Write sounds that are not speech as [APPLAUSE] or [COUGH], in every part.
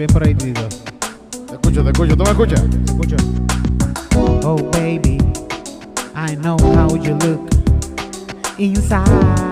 bien por ahí, Tito. Te escucho, te escucho. ¿Tú me escuchas? Te escucho. Oh, baby, I know how you look inside.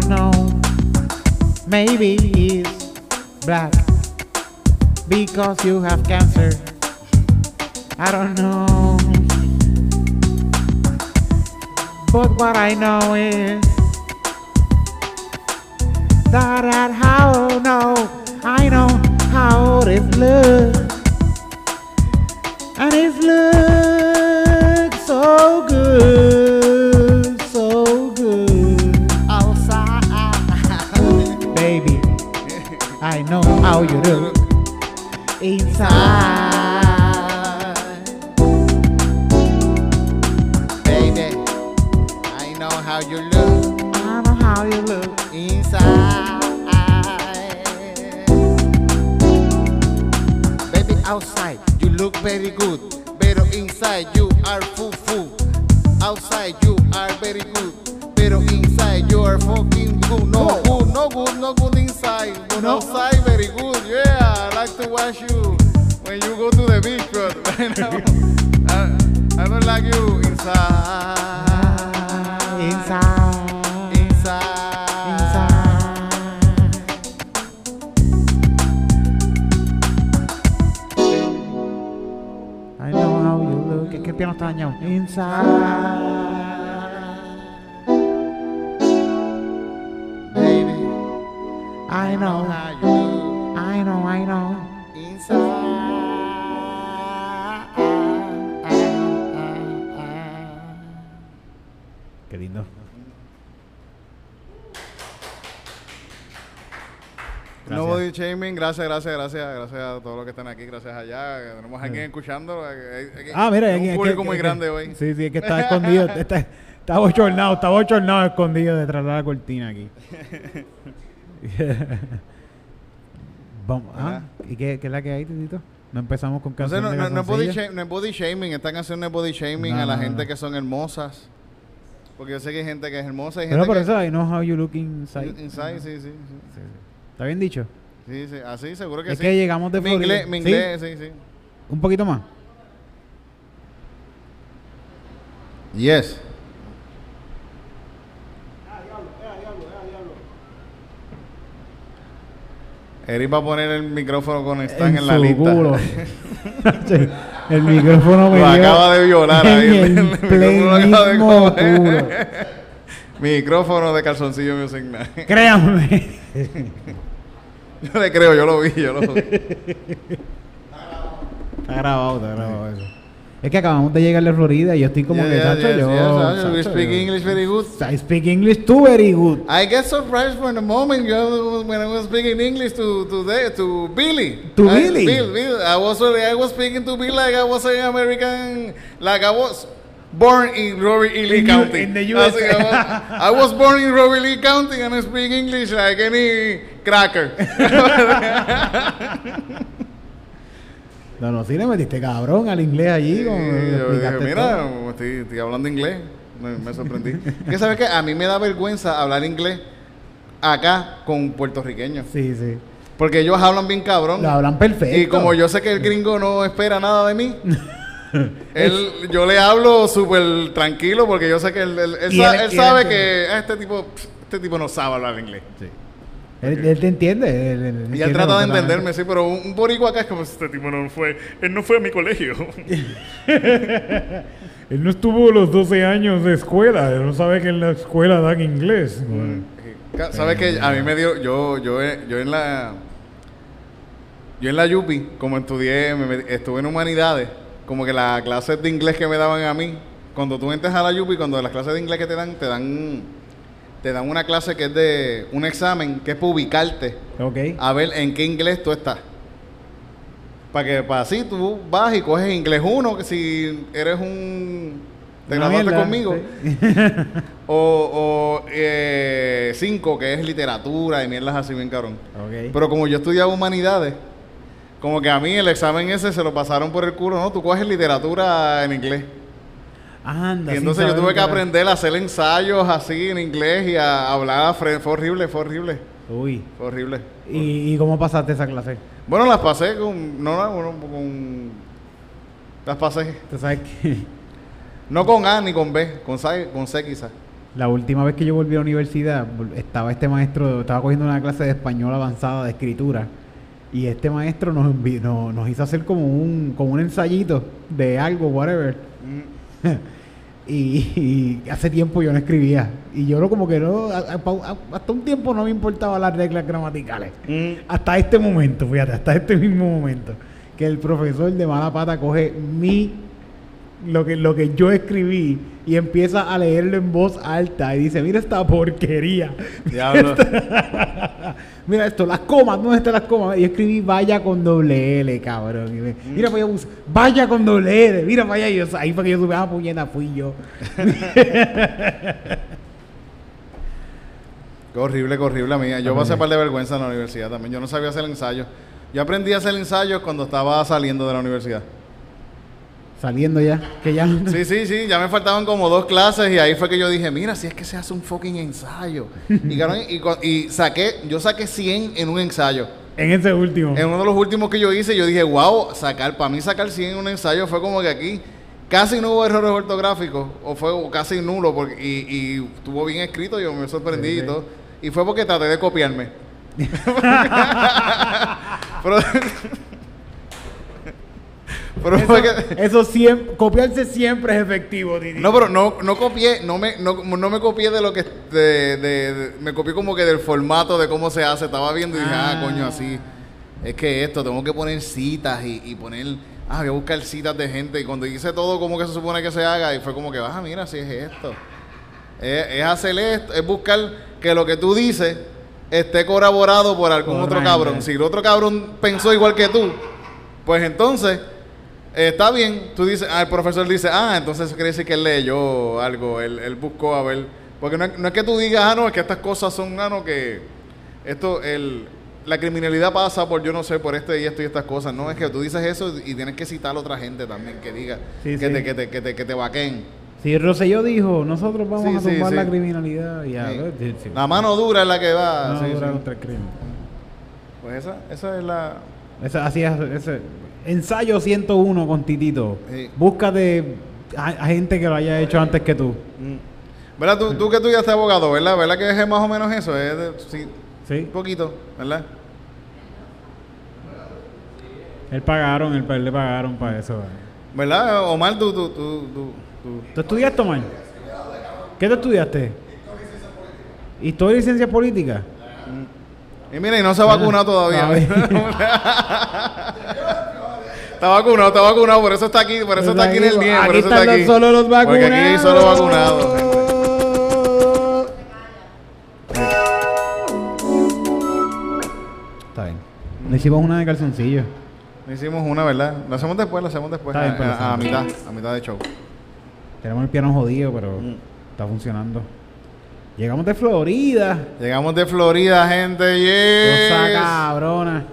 Don't know. Maybe it's black because you have cancer. I don't know. But what I know is that I how know I know how it looks. How you do inside. Baby, I know how you look I know how you look. inside. Baby, outside you look very good, pero inside you are foo foo. Outside you are very good, pero inside you are fucking good. No good, no good, no good inside, but No. outside Inside. Gracias, gracias, gracias, gracias a todos los que están aquí, gracias allá. Tenemos a alguien escuchando. eh, eh, Ah, mira, alguien- un público muy grande hoy. Sí, sí, es que está escondido. [LAUGHS] está, está bochornado, está bochornado escondido detrás de la cortina aquí. [LAUGHS] Vamos, ah, ¿y qué, qué es la que hay, Titito? No empezamos con canciones no, de no, no es body no es body shaming, esta canción no es body shaming No, a la no, gente no. que son hermosas. Porque yo sé que hay gente que es hermosa y Pero gente por que... eso, I know how you look inside. Inside, sí, sí, sí. Sí, sí. ¿Está bien dicho? Sí, sí, así seguro que es sí. que llegamos de mi Florida. inglés, mi inglés, sí, sí. ¿Un poquito más? Yes. Eric va a poner el micrófono con Stan en, la lista. culo. [LAUGHS] El micrófono me Lo acaba de violar ahí. en el micrófono lo acaba de. [LAUGHS] Micrófono de calzoncillo Music. Créanme. [LAUGHS] [LAUGHS] Yo le creo, yo lo vi, yo lo vi. Está grabado, está grabado eso. Es que acabamos de llegar de Florida y yo estoy como Yeah, que, yeah, Sacho, yes, yo... yes, Sacho, we speak yo- English very good. I speak English too very good. I get surprised for the moment when I was speaking English to to, the, to Billy. To I, Billy? Bill, Bill. I was I was speaking to Bill like I was an American, like I was born in Robert E. Lee In County. in the Así que, I was born in Robert Lee County and I speak English like any cracker. [LAUGHS] No, no, sí le metiste cabrón al inglés allí. Como yo dije, mira, todo". estoy, estoy hablando inglés. Me, me sorprendí. que sabes que a mí me da vergüenza hablar inglés acá con puertorriqueños. Sí, sí. Porque ellos hablan bien cabrón. Lo hablan perfecto. Y como yo sé que el gringo no espera nada de mí, [LAUGHS] [LAUGHS] él, yo le hablo súper tranquilo porque yo sé que él, él- él sa- sabe que ah, este tipo este tipo no sabe hablar inglés. Sí. Él, él te entiende. él- él Y él trata de entenderme, sí, pero un, un boricua acá es como este tipo no fue, él no fue a mi colegio. [LAUGHS] Él no estuvo los 12 años de escuela, él no sabe que en la escuela dan inglés. Ca- ¿Sabes que A mí me dio, yo, yo, eh, yo en la, yo en la Yupi, como estudié, me estuve en humanidades, como que las clases de inglés que me daban a mí, cuando tú entras a la Yupi, cuando las clases de inglés que te dan, te dan, te dan una clase que es de un examen que es para ubicarte, a ver en qué inglés tú estás. Para que, para así tú vas y coges inglés uno, que si eres un, te graduaste conmigo. sí. [LAUGHS] O, o eh, cinco, que es literatura y mierdas así bien cabrón. Pero como yo estudiaba humanidades, como que a mí el examen ese se lo pasaron por el culo, ¿no? Tú coges literatura en inglés. Anda, Y entonces yo tuve que aprender a hacer ensayos así en inglés y a hablar. Fue horrible, fue horrible, Uy. fue horrible. ¿Y, y cómo pasaste esa clase? Bueno, las pasé con. No, no, bueno, con. Las pasé. Tú sabes que [LAUGHS] No con A ni con B, con C, con C quizás. la última vez que yo volví a la universidad, estaba este maestro, estaba cogiendo una clase de español avanzada de escritura. Y este maestro nos, no- nos hizo hacer como un, como un ensayito de algo, whatever. [LAUGHS] Y, y hace tiempo yo no escribía. Y yo no como que no, a- a- a- hasta un tiempo no me importaban las reglas gramaticales. Hasta este momento, fíjate, hasta este mismo momento. Que el profesor de mala pata coge mi, lo que, lo que yo escribí y empieza a leerlo en voz alta y dice, mira esta porquería. Diablo. [LAUGHS] Mira esto, las comas, ¿dónde están las comas? Y yo escribí vaya con doble L, cabrón. Y me- mira para allá, vaya con doble L, mira para allá. Y yo, ahí fue que yo supe, ah, puñeta, fui yo. [LAUGHS] Qué horrible, qué horrible mía. Yo pasé par de vergüenza en la universidad también. Yo no sabía hacer ensayos. Yo aprendí a hacer ensayos cuando estaba saliendo de la universidad. Saliendo ya, que ya. Sí, sí, sí. Ya me faltaban como dos clases y ahí fue que yo dije, mira, si es que se hace un fucking ensayo. y, [LAUGHS] cabrón, y, saqué, yo saqué 100 en un ensayo. En ese último. En uno de los últimos que yo hice, yo dije, wow, sacar, para mí sacar 100 en un ensayo fue como que aquí casi no hubo errores ortográficos, o fue casi nulo, porque, y, y estuvo bien escrito, yo me sorprendí Sí, y todo. Y fue porque traté de copiarme. [LAUGHS] [LAUGHS] pero, pero Eso siempre, copiarse siempre es efectivo, Didi. no, pero no, no copié, no me, no, no me copié de lo que, de, de- de- me copié como que del formato de cómo se hace. Estaba viendo y dije, ah, Ah. coño, así. Es que esto, tengo que poner citas y, y poner, ah, voy a buscar citas de gente. Y cuando hice todo como que se supone que se haga, y fue como que, ah, mira, si es esto. Es, es hacer esto, es buscar que lo que tú dices esté corroborado por algún otro cabrón. Si el otro cabrón pensó igual que tú, pues entonces eh, está bien. Tú dices, ah, el profesor dice, ah, entonces quiere decir que él leyó algo, él, él buscó a ver. Porque no es, no es que tú digas, ah, no, es que estas cosas son, ah, no, que esto, el, la criminalidad pasa por yo no sé, por este y esto y estas cosas. No, es que tú dices eso y tienes que citar a otra gente también que diga, Sí, que, sí. Te, que, te, que, te, que te vaqueen. Si Rosselló dijo, nosotros vamos Sí, a sí. la criminalidad y a ver. La mano dura es la que va. No, sí, dura contra el crimen. Pues esa, esa es la... Esa- así es, ese- ensayo 101 con Titito. Sí. Búscate a, a gente que lo haya hecho antes que tú. ¿Verdad? Tú, tú que estudiaste abogado, ¿verdad? ¿Verdad que es más o menos eso? Es de- sí, un Sí. poquito, ¿verdad? Él pagaron, él, él le pagaron para eso. ¿verdad? ¿Verdad? Omar, tú, tú, tú, tú, tú- ¿Tú estudiaste, Omar? ¿Qué tú estudiaste? Historia y ciencia política. Y mira, y no se ha vacunado todavía. [LAUGHS] [LAUGHS] está vacunado, está vacunado, por eso está aquí, por eso está aquí en el por Aquí eso están está aquí. solo los vacunados. Porque aquí hay solo vacunados. Está bien. Le hicimos una de calzoncillo. Hicimos una, ¿verdad? La hacemos después, la hacemos después. Está bien, a, pues, a- a mitad, a mitad de show. Tenemos el piano jodido, pero Mm. está funcionando. Llegamos de Florida. Llegamos de Florida, gente. Cosa Yes. cabrona.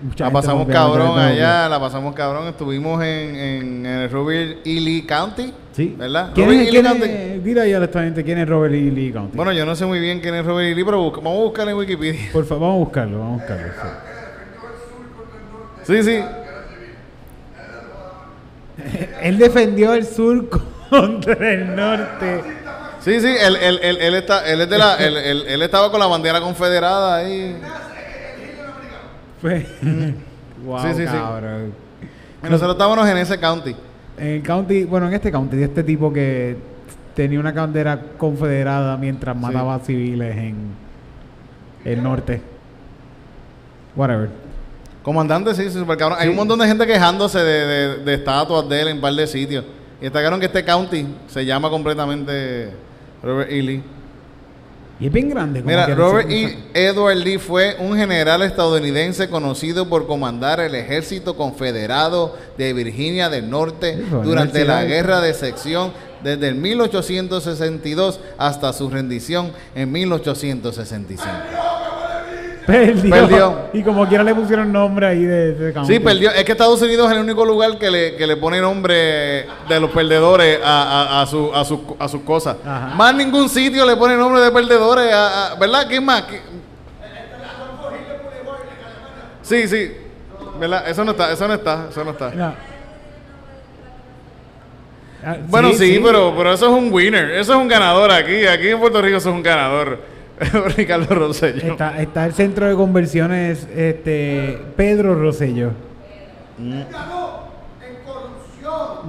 Mucha La gente pasamos cabrón gente allá, la pasamos cabrón. Estuvimos en, en, en el Robert E. Lee County. Sí. ¿Verdad? ¿Quién Robert es, E. quién Lee es- County. dile ahí honestamente quién es Robert E. Lee County. Bueno, yo no sé muy bien quién es Robert E. Lee, pero busca- vamos a buscarlo en Wikipedia. Por favor, vamos a buscarlo, vamos a buscarlo. sí. Sí, sí. [LAUGHS] Él defendió el sur contra el norte. Sí, sí, él, él, él, él está, él, es de la, él, él- él estaba con la bandera confederada ahí. [LAUGHS] Wow, Sí, sí, sí. Y nosotros estábamos en ese county. En el county, bueno, en este county, de este tipo que tenía una bandera confederada mientras Sí. mataba a civiles en el norte. Whatever. Comandante, sí, sí, super cabrón. Hay un montón de gente quejándose de, de, de estatuas de él en un par de sitios. Y está claro que este county se llama completamente Robert E. Lee. Y es bien grande. como Mira, Robert E. Edward Lee fue un general estadounidense conocido por comandar el ejército confederado de Virginia del Norte Eso, durante la guerra de sección desde el 1862 hasta su rendición en 1865. Perdió. Perdió. Y como quiera le pusieron nombre ahí de, de. Sí, perdió. Es que Estados Unidos es el único lugar que le, que le pone nombre de los perdedores a, a, a, su, a, su- a sus cosas. Ajá. Más ningún sitio le pone nombre de perdedores, a, a- ¿verdad? ¿Qué más? ¿Qué- Sí, sí. ¿Verdad? Eso no está, eso no está, eso no está. No. Ah, Bueno, sí, Pero, pero eso es un winner, eso es un ganador aquí. Aquí en Puerto Rico eso es un ganador. [LAUGHS] Ricardo Rosselló. Está, está el centro de conversiones este Pedro Rosello.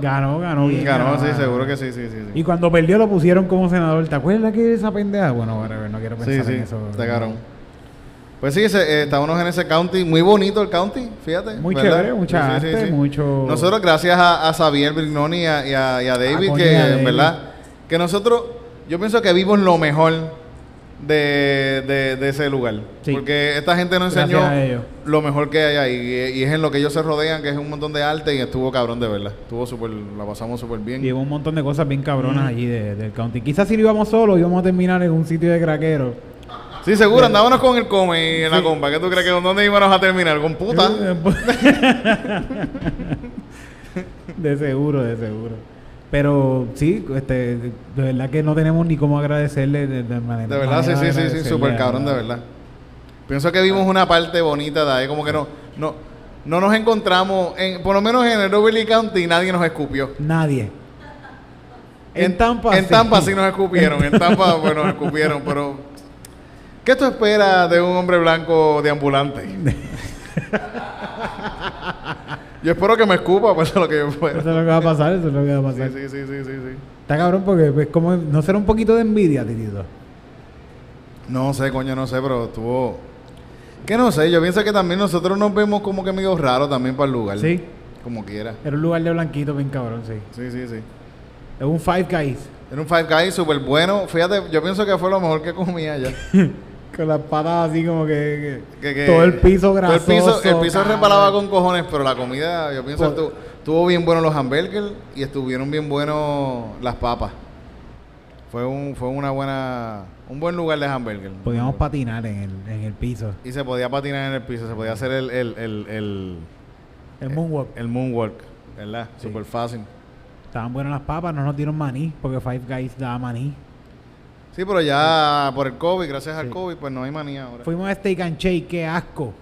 Ganó, ganó bien. Mm. Ganó, sí, ganó. seguro que sí, sí, sí. sí. Y cuando perdió lo pusieron como senador. ¿Te acuerdas que esa pendeja? Bueno, no quiero Sí, pensar sí, en eso. está cabrón. Pues sí, eh, estábamos en ese county, muy bonito el county, fíjate. Muy ¿verdad? chévere, mucha arte, mucho- Nosotros, gracias a, a Xavier Brignoni y a, y a- y a David, coño, que, y a David. ¿verdad? Que nosotros, yo pienso que vimos lo mejor de, de- de ese lugar. Sí. Porque esta gente nos enseñó lo mejor que hay ahí. Y, y es en lo que ellos se rodean, que es un montón de arte, y estuvo cabrón de verdad. Estuvo súper, la pasamos súper bien. Y hubo un montón de cosas bien cabronas allí de- del county. Quizás si lo íbamos solo, íbamos a terminar en un sitio de craquero. Sí, seguro, andábamos con el come y en la compa. ¿Qué tú crees que dónde íbamos a terminar? ¿Con puta? [LAUGHS] de seguro, de seguro. Pero sí, este, de verdad que no tenemos ni cómo agradecerle de, de manera. De verdad, sí, manera sí, de sí, sí, súper cabrón, de verdad. Pienso que vimos una parte bonita de ahí, como que no, no, no nos encontramos, en, por lo menos en el Beverly County nadie nos escupió. Nadie. En, Tampa. En Tampa sí nos [LAUGHS] escupieron, en Tampa [LAUGHS] pues nos escupieron, pero ¿qué tú esperas de un hombre blanco deambulante? [LAUGHS] yo espero que me escupa, pues [LAUGHS] eso es lo que yo espero. Eso es lo que va a pasar, eso es lo que va a pasar. sí, sí, sí, sí, sí. Está cabrón porque pues como no será un poquito de envidia, Titito. No sé, coño, no sé, pero estuvo... Que no sé, yo pienso que también nosotros nos vemos como que medio raros también para el lugar. Sí. Como quiera. Era un lugar de blanquito bien cabrón, sí. Sí, sí, sí. Es un Five Guys. Era un Five Guys súper bueno. Fíjate, yo pienso que fue lo mejor que comía allá. [LAUGHS] Con las patas así como que, que- todo el piso todo el grasoso. piso, el piso resbalaba con cojones, pero la comida, yo pienso estuvo, estuvo bien bueno los hamburgers y estuvieron bien buenos las papas. Fue un, fue una buena, un buen lugar de hamburger. Podíamos patinar en el, en el piso. Y se podía patinar en el piso, se podía hacer el, el, el, el, El moonwalk. el moonwalk, ¿verdad? Sí. Súper fácil. Estaban buenas las papas, no nos dieron maní, porque Five Guys daba maní. Sí, pero ya por el COVID, gracias al. COVID, pues no hay manía ahora. Fuimos a Steak and Shake, qué asco.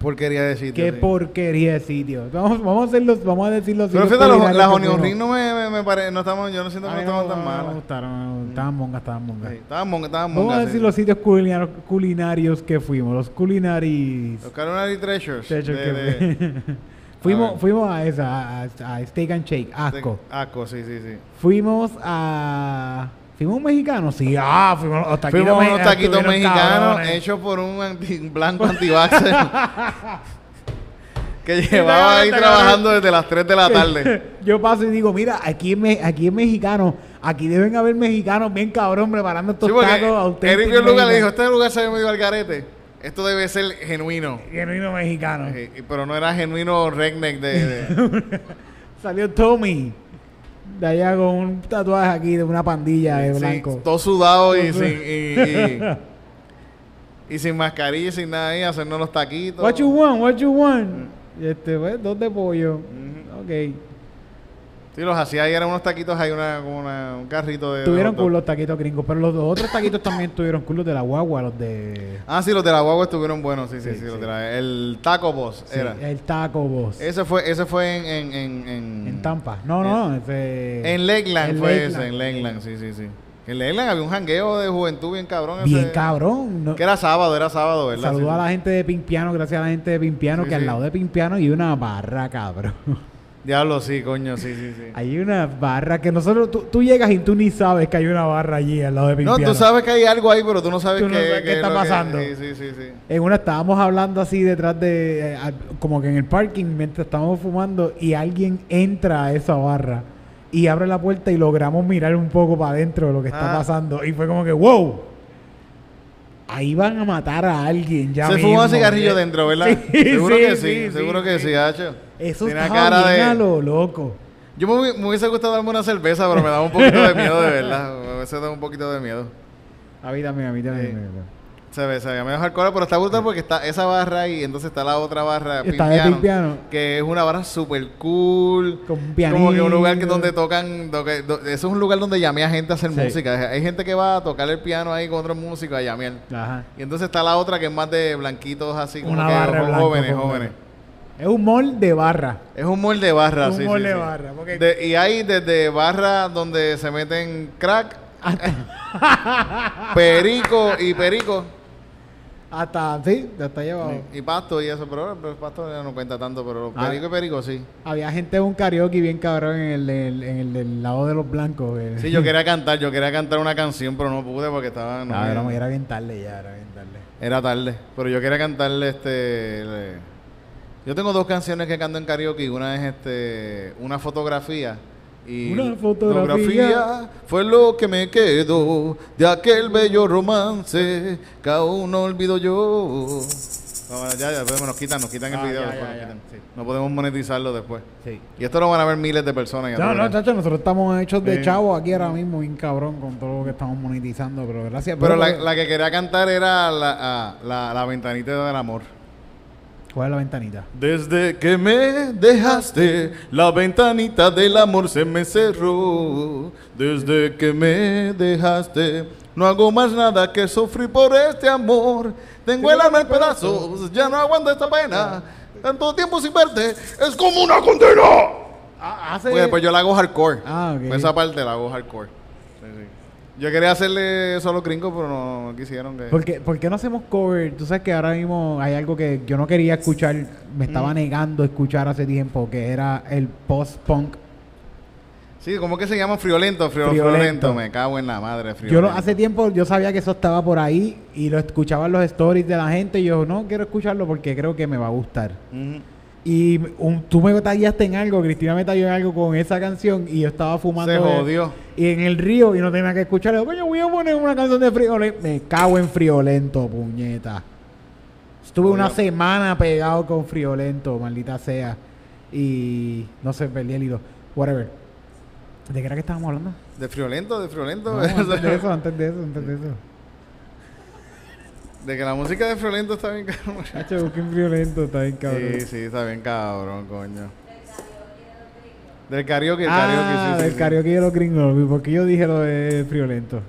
Porquería de sitio. Qué sí. porquería de sitio. Vamos, vamos a hacerlos, vamos a decir los Pero fíjate, los- las onion fuimos. ring no me, me, me pare- no estamos, yo no siento que A no estaban tan no malas. gustaron, estaban mongas, estaban mongas. Sí, estaban mongas, estaban Vamos a mongas, decir sí. los sitios culinarios, culinarios que fuimos, los culinaris. Los Culinary Treasures. Hecho, de- que- de- [LAUGHS] A fuimos, ver. fuimos a esa, a, a Steak and Shake, asco. Asco, sí, sí, sí. Fuimos a. ¿Fuimos un mexicano? Sí, ah, fuimos los taquitos Fuimos unos taquitos mexicanos hechos por un anti- blanco antivaxxer [LAUGHS] que llevaba ahí está trabajando desde las 3 de la tarde. [LAUGHS] Yo paso y digo, mira, aquí es, me- aquí es mexicano. Aquí deben haber mexicanos bien cabrón preparando estos Sí, tacos auténticos. Eric lugar le dijo, este lugar se ve medio al garete. Esto debe ser genuino. Genuino mexicano. Pero no era genuino redneck de... de- [LAUGHS] Salió Tommy. De allá con un tatuaje aquí de una pandilla de Sí, blanco. todo sudado y sin, y, y- [LAUGHS] y sin mascarilla y sin nada ahí, hacernos los taquitos. What you want? What you want? Y este, pues, dos de pollo. Ok. Sí, los hacía ahí, eran unos taquitos ahí, una, como una- un carrito de... Tuvieron de cool los taquitos gringos, pero los otros taquitos también tuvieron cool, los de la guagua, los de... Ah, sí, los de la guagua estuvieron buenos, sí, sí, Sí, sí. los de la- el Taco Boss Sí, era. el taco boss. Ese fue, ese fue en... En, en, en, en Tampa. No, no, ese... En Lakeland fue Lakeland. ese, en Lakeland, sí, sí, sí. En Lakeland había un jangueo de juventud bien cabrón. Bien ese- cabrón. no- Que era sábado, era sábado, ¿verdad? Saludo Sí, a la gente de Pimpiano, gracias a la gente de Pimpiano, que al lado de Pimpiano hay una barra, cabrón. Diablo, sí, coño, sí, sí, sí. Hay una barra que nosotros, tú, tú llegas y tú ni sabes que hay una barra allí al lado de No, Pimpiano. tú sabes que hay algo ahí, pero tú no sabes Tú no qué, sabes qué es está lo que- pasando. Sí, sí, sí, sí. En una estábamos hablando así detrás de, eh, como que en el parking, mientras estábamos fumando, y alguien entra a esa barra y abre la puerta y logramos mirar un poco para adentro de lo que está Ah. pasando. Y fue como que, wow, ahí van a matar a alguien ya Se mismo. fumó un cigarrillo Eh, dentro, ¿verdad? Sí, [LAUGHS] seguro sí, que sí, sí, seguro que sí. hacho. Eso Tiene está cara bien de- a lo loco. Yo me, me hubiese gustado darme una cerveza, pero me daba un poquito de miedo, de verdad. Me hubiese dado un poquito de miedo. A mí también, a mí también. Se ve, se ve medio hardcore, pero está brutal porque está esa barra y entonces está la otra barra, Está de Pimpiano. que es una barra super cool. Con un Como que un lugar que donde tocan, do- que- do- eso es un lugar donde llamé a gente a hacer Sí. música. Hay gente que va a tocar el piano ahí con otros músicos a llamear. Ajá. Y entonces está la otra que es más de blanquitos así, como Una que barra jóvenes, jóvenes. Es un mall de barra. Es un molde de barra, Un sí, mall sí, de sí. barra, porque- De- y hay desde barra donde se meten crack, [LAUGHS] perico y perico. Hasta, sí, hasta allá abajo. Y pasto y eso, pero, pero pasto ya no cuenta tanto, pero Ah. perico y perico sí. Había gente de un karaoke bien cabrón en el, en el, en el del lado de los blancos. eh. Sí, yo quería [LAUGHS] cantar, yo quería cantar una canción, pero no pude porque estaba... no No, me- era, era bien tarde ya, era bien tarde. Era tarde, pero yo quería cantarle este... le- Yo tengo dos canciones que canto en karaoke, una es este... Una fotografía y... Una fotografía. fue lo que me quedó de aquel bello romance que aún no olvido yo. No, ya, ya, después nos quitan, nos quitan el Ah, video. ya, después ya, nos ya, quitan. sí. No podemos monetizarlo después. Sí. Y esto lo van a ver miles de personas. ya No, tú no, verás. chacho, nosotros estamos hechos de Sí. chavo aquí ahora mismo, bien cabrón, con todo lo que estamos monetizando, pero gracias. Pero la, pero- la que quería cantar era la, la, la ventanita del amor. ¿Cuál es la ventanita? Desde que me dejaste, la ventanita del amor se me cerró. Desde que me dejaste, no hago más nada que sufrir por este amor. Tengo el alma en pedazos, ya no aguanto esta pena. Tanto tiempo sin verte, es como una condena. Ah, hace... Pues después yo la hago hardcore. Ah, ok. Esa parte la hago hardcore. Yo quería hacerle eso a los gringos, pero no, no quisieron que... ¿Por qué, por qué no hacemos cover? Tú sabes que ahora mismo hay algo que yo no quería escuchar, me estaba negando a escuchar hace tiempo, que era el post-punk. Sí, ¿cómo que se llama? Friolento, frio- Friolento. friolento. Me cago en la madre, Yo friolento. lo, hace tiempo yo sabía que eso estaba por ahí y lo escuchaba en los stories de la gente y yo no quiero escucharlo porque creo que me va a gustar. Ujú. Y un- tú me tallaste en algo, Cristina me talló en algo con esa canción y yo estaba fumando. Se jodió. Y en el río y no tenía que escucharlo. Coño, voy a poner una canción de friolento. Me cago en friolento, puñeta. Estuve una semana pegado con friolento, maldita sea. Y no sé, perdí el hilo. Whatever. ¿De qué era que estábamos hablando? De friolento, de friolento. No, antes de [LAUGHS] eso, antes de eso, antes de eso. De que la música de friolento está bien cabrón. [LAUGHS] Hacho, busquen friolento, está bien cabrón. Sí, sí, está bien cabrón, coño. Del karaoke, el ah, karaoke, sí, sí. del sí. karaoke de los gringos, porque yo dije lo de friolento.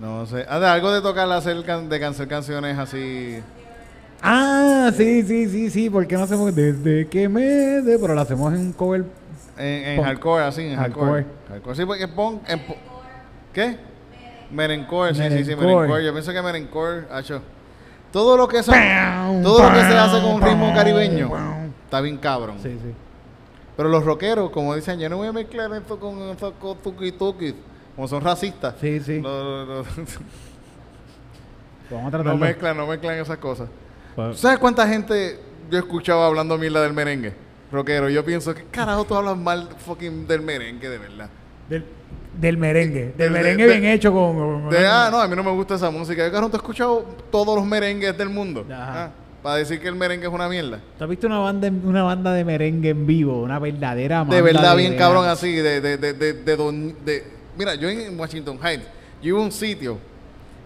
No sé. Ah, de algo de tocar, hacer, can- de cantar canciones así. Ah, sí, sí, sí, sí, ¿por qué no hacemos desde que me de, pero lo hacemos en un cover? En, en hardcore, así, en hardcore. Hardcore. Hardcore. Sí, porque punk. En, ¿Qué? Merencore, sí, sí, sí, Merencore. Yo pienso que merencore, hacho. Todo lo que son, todo lo que se hace con un ritmo caribeño está bien cabrón. Sí, sí. Pero los rockeros, como dicen, yo no voy a mezclar esto con esto con tuki tuki. Como son racistas. Sí, sí. No. [LAUGHS] Vamos a No mezclan, no mezclan esas cosas. Pues- ¿Sabes cuánta gente yo escuchaba hablando mierda del merengue? Rockero, yo pienso, ¿qué carajo tú hablas mal fucking del merengue, de verdad? Del, del merengue. Del merengue de- bien hecho con... con- De, ah, no, a mí no me gusta esa música. Yo, ¿tú has escuchado todos los merengues del mundo? Ajá. Ah, para decir que el merengue es una mierda. ¿Tú has visto una banda, una banda de merengue en vivo? Una verdadera banda De verdad, bien de- cabrón así, de, de, de, de, de don- de- Mira, yo en Washington Heights, yo iba a un sitio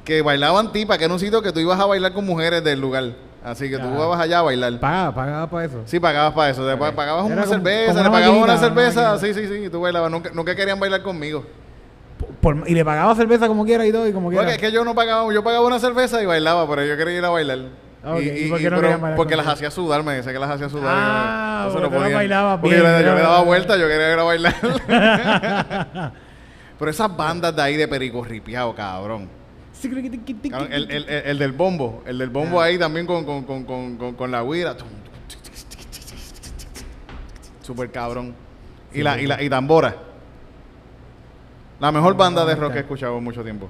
que bailaban tipas, que era un sitio que tú ibas a bailar con mujeres del lugar. Así que tú ibas allá a bailar. Pagaba, pagaba para eso. Sí, pagabas para eso. Pagabas una como- cerveza, como le una pagabas una cerveza. Sí, sí, sí. Y tú bailabas. Nunca, nunca querían bailar conmigo. Por- y le pagaba cerveza como quiera y todo y como quiera. Porque es que yo no pagaba, yo pagaba una cerveza y bailaba, pero yo quería ir a bailar. Y, ¿Y y- por qué no pero- porque las hacía sudar, me decía que las hacía sudar. Ah, tú no bien, yo, le- yo le daba vuelta, yo quería ir a bailar. [LAUGHS] [LAUGHS] pero esas bandas de ahí de perico ripiado, cabrón. El, el- el- el del bombo, el del bombo Ah. ahí también con, con, con, con, con, con la guira. Super cabrón. Y la, y la y tambora. La mejor banda de rock que he escuchado en mucho tiempo.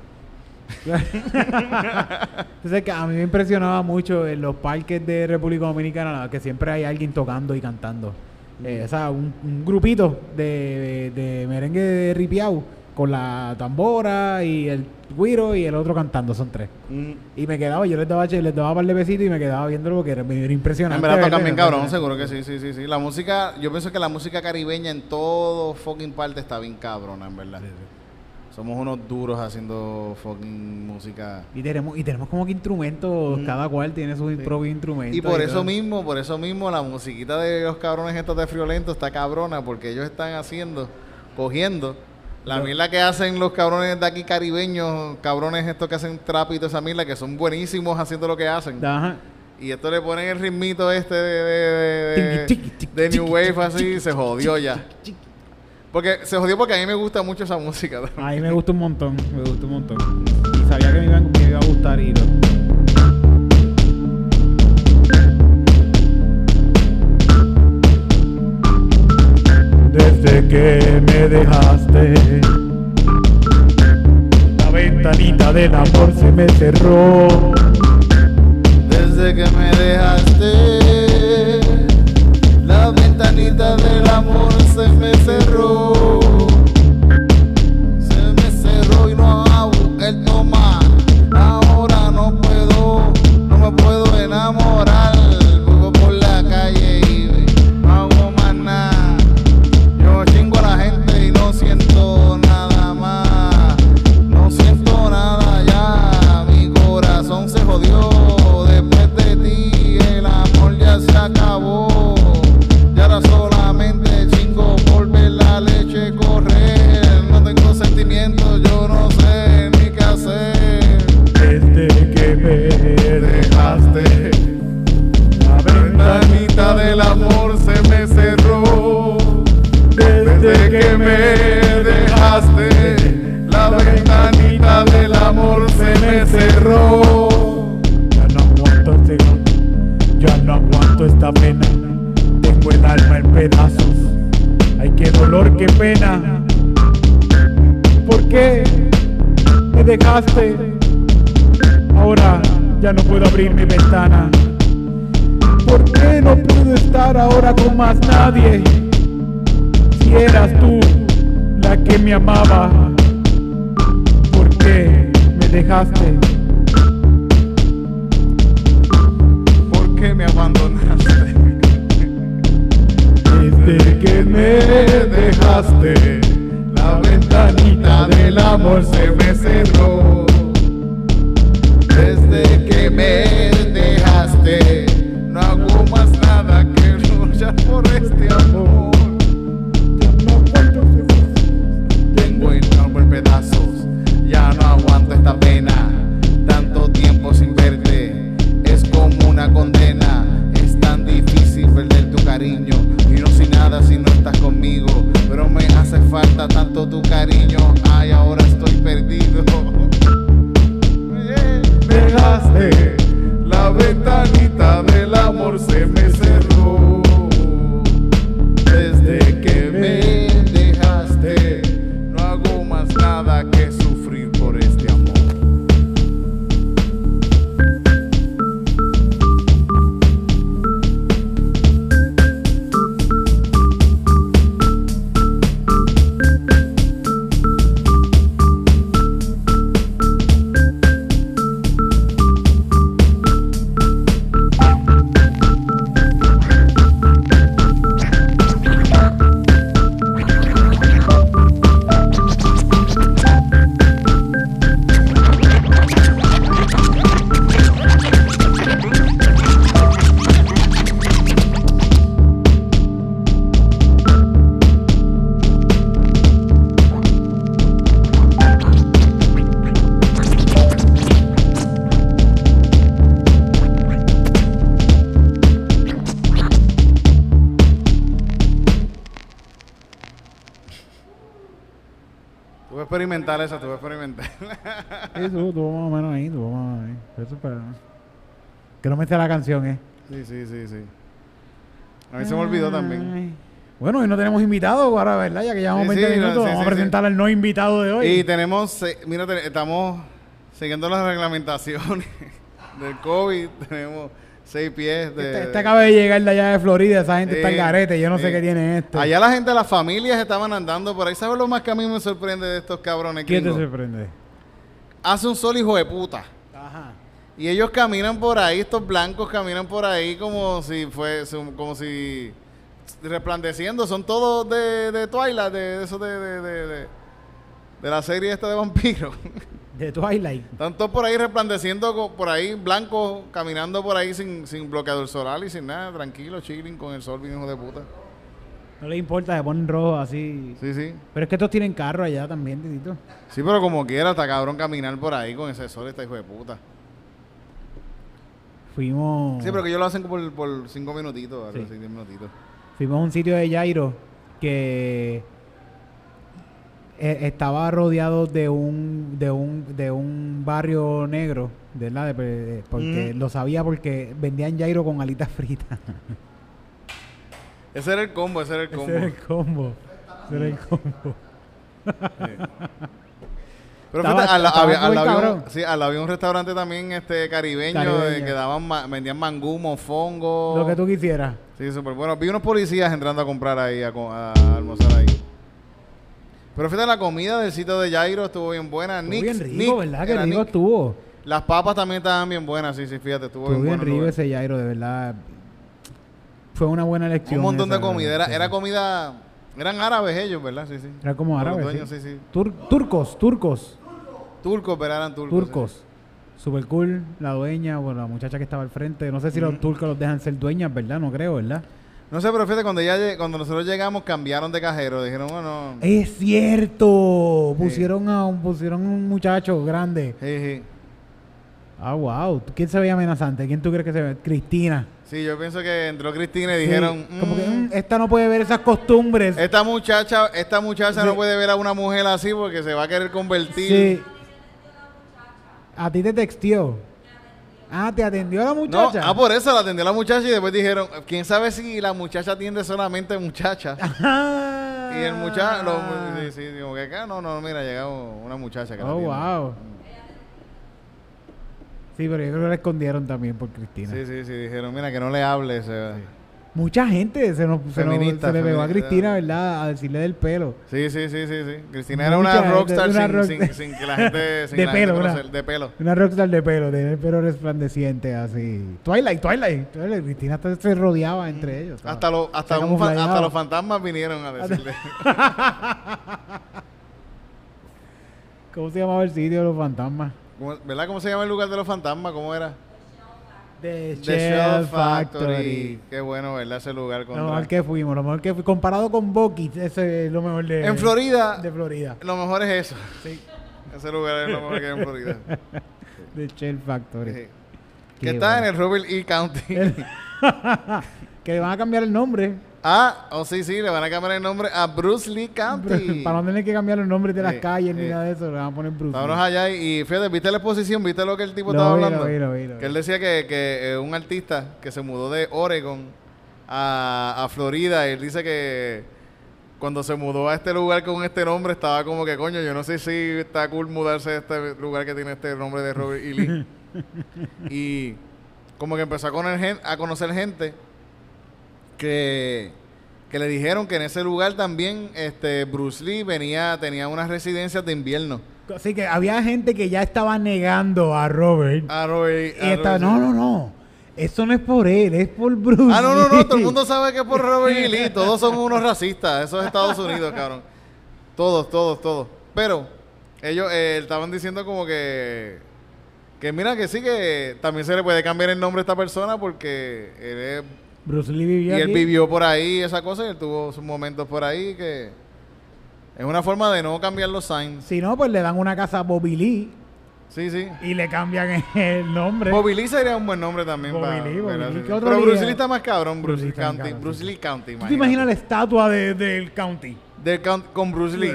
Entonces, que a mí me impresionaba mucho en los parques de República Dominicana que siempre hay alguien tocando y cantando. Eh, o sea, un, un grupito de, de, de merengue de ripiao con la tambora y el guiro y el otro cantando, son tres. Y me quedaba, yo les daba, les daba un par de besitos y me quedaba viéndolo porque era, era impresionante. En verdad tocan bien cabrón, seguro que sí, sí, sí, sí. La música, yo pienso que la música caribeña en todo fucking parte está bien cabrona, en verdad. Somos unos duros haciendo fucking música. Y tenemos, y tenemos como que instrumentos, Mm. cada cual tiene sus Sí. propios instrumentos. Y por eso todo. mismo, por eso mismo la musiquita de los cabrones estos de Friolento está cabrona, porque ellos están haciendo, cogiendo la mierda que hacen los cabrones de aquí caribeños, cabrones estos que hacen trap y toda esa mierda, que son buenísimos haciendo lo que hacen. Ajá. Y esto le ponen el ritmito este de, de, de- de New Wave así, se jodió ya. Porque se jodió porque a mí me gusta mucho esa música. A mí me gusta un montón, me gusta un montón. Y sabía que me iba, me iba a gustar y lo- Desde que me dejaste, la ventanita del amor se me cerró. Desde que me dejaste, la ventanita del amor se me cerró. Se me cerró y no hago el tomar. Ahora no puedo, no me puedo enamorar. Experimentar esa, tuve que experimentar. Sí, tuvo, tuvo más o menos ahí, tuvo más o menos ahí. Eso para... Que no me sé la canción, ¿eh? sí, sí, sí, sí. A mí se me olvidó también. Bueno, hoy no tenemos invitado ahora, ¿verdad? Ya que llevamos Sí, 20 sí, minutos, sí, vamos a presentar al no invitado de hoy. Y tenemos, se- mira, te- estamos siguiendo las reglamentaciones [LAUGHS] del COVID. Tenemos seis pies de... este, este acaba de llegar de allá de Florida, esa gente está en garete, yo no sé qué tiene este. Allá la gente, las familias estaban andando por ahí. ¿Sabes lo más que a mí me sorprende de estos cabrones ¿Quién te gringos? sorprende? Hace un sol hijo de puta. Ajá. Y ellos caminan por ahí, estos blancos caminan por ahí como si fue, como si resplandeciendo. Son todos de, de Twilight, de, de eso de, de, de, de- de la serie esta de vampiros. [LAUGHS] De Twilight. Están todos por ahí resplandeciendo por ahí, blancos, caminando por ahí sin, sin bloqueador solar y sin nada, tranquilo, chilling con el sol, bien hijo de puta. No les importa, se ponen rojos así. Sí, sí. Pero es que estos tienen carro allá también, titito. Sí, pero como quiera, está cabrón caminar por ahí con ese sol, está hijo de puta. Fuimos, Sí, pero que ellos lo hacen por, por cinco minutitos, Sí. así, diez minutitos. fuimos a un sitio de Jairo que eh, estaba rodeado de un de un de un barrio negro, ¿verdad? De- de- porque Mm. lo sabía porque vendían Jairo con alitas fritas. Ese era el combo, ese era el combo. Ese era el combo. Ese era el combo. Pero Estaba- fíjate, al, había, al un, sí, al lado había un restaurante también este caribeño, Caribeño. que daban ma- vendían mangú, mofongo. Lo que tú quisieras. Sí, súper bueno. Vi unos policías entrando a comprar ahí, a, a almorzar ahí. Pero fíjate, la comida del sitio de Jairo estuvo bien buena. Estuvo Nick's- bien rico, Nick, ¿verdad? Que rico Nick. estuvo. Las papas también estaban bien buenas, sí, sí, fíjate, estuvo, Estuvo bien el rico lugar. ese Jairo, de verdad. Fue una buena elección. Un montón de comida. Era, era comida... Eran árabes ellos, ¿verdad? Sí, sí. Era como Los árabe. dueños, sí. sí, sí. Tur- turcos, turcos, Turcos, pero eran turcos. turcos. Super cool, la dueña, bueno, la muchacha que estaba al frente. No sé si Mm. los turcos los dejan ser dueñas, ¿verdad? No creo, ¿verdad? No sé, pero fíjate, cuando, ya, cuando nosotros llegamos cambiaron de cajero. Dijeron, bueno... Es cierto. Pusieron a un, pusieron un muchacho grande. Sí, sí. Ah, wow. ¿Quién se veía amenazante? ¿Quién tú crees que se ve? Cristina. Sí, yo pienso que entró Cristina y Sí, dijeron... como que "Mm, "Mm, esta no puede ver esas costumbres. Esta muchacha, esta muchacha Sí. no puede ver a una mujer así porque se va a querer convertir. Sí. A ti te texteó. Ah, te atendió la No, muchacha. ah, por eso la atendió la muchacha y después dijeron, quién sabe si la muchacha atiende solamente muchachas. [LAUGHS] Ah. Y el muchacho, sí, sí, digo que acá no, no, mira, llegado una muchacha que Oh, wow. Sí, pero yo creo que la escondieron también por Cristina. Sí, sí, sí, dijeron, mira, que no le hables. eh. Mucha gente se, nos, se, nos- Feminista, se le pegó a. Cristina, ¿verdad? A decirle del pelo. Sí, sí, sí, sí, sí. Cristina era Mucha una rockstar una sin, rock- sin- sin que la gente... [LAUGHS] Sin De la pelo, gente conocer- de pelo. Una rockstar de pelo, el pelo resplandeciente así. Twilight, Twilight. Twilight. Cristina hasta se rodeaba entre ellos. ¿sabes? Hasta, lo, hasta, un hasta los fantasmas vinieron a decirle. [LAUGHS] ¿Cómo se llamaba el sitio de los fantasmas? ¿Cómo- ¿Verdad? ¿Cómo se llama el lugar de los fantasmas? ¿Cómo era? The, The Shell Factory. Qué bueno, ¿verdad? Ese lugar. Lo contra- mejor que fuimos, lo mejor que fui. Comparado con Bucky, ese es lo mejor de... En Florida, De Florida. lo mejor es eso. Sí. Ese lugar es lo mejor que hay en Florida. [LAUGHS] The Shell Factory. Sí. Que está en el Robert E. County. [LAUGHS] [LAUGHS] que le van a cambiar el nombre. Ah, oh sí, sí, le van a cambiar el nombre a Bruce Lee County. [LAUGHS] Para no tener que cambiar los nombres de las Sí, calles ni nada de eso, le van a poner Bruce. Vámonos Lee. allá y, y fíjate, ¿viste la exposición? ¿Viste lo que el tipo Lo estaba vi, hablando? vi, lo vi, lo vi. Que él decía que, que eh, un artista que se mudó de Oregon a, a Florida, él dice que cuando se mudó a este lugar con este nombre estaba como que, coño, yo no sé si está cool mudarse a este lugar que tiene este nombre de Robert E. Lee. [LAUGHS] y como que empezó a gen- a conocer gente que, que le dijeron que en ese lugar también este Bruce Lee venía, tenía unas residencias de invierno. Así que había gente que ya estaba negando a Robert. A Robert- y a estaba, Robert- no, no, no. Eso no es por él, es por Bruce. Ah, no, no, no, Lee". todo el mundo sabe que es por Robert E. Lee. [LAUGHS] Todos son unos racistas. Eso es Estados Unidos, cabrón. Todos, todos, todos. Pero ellos eh, estaban diciendo como que... Que mira que sí que también se le puede cambiar el nombre a esta persona porque él es... Bruce Lee Y vivía él aquí. vivió por ahí esa cosa y él tuvo sus momentos por ahí que... Es una forma de no cambiar los signs. Si no, pues le dan una casa a Bobby Lee Sí, sí. y le cambian [LAUGHS] el nombre. Bobby Lee sería un buen nombre también. Bobby para- Lee, Bobby. Lee. ¿Qué otro Pero Bruce? Lee está más cabrón. Bruce Lee County. Bruce. Lee County, ¿Tú te imaginas la estatua de- del county? Del count- con Bruce Lee.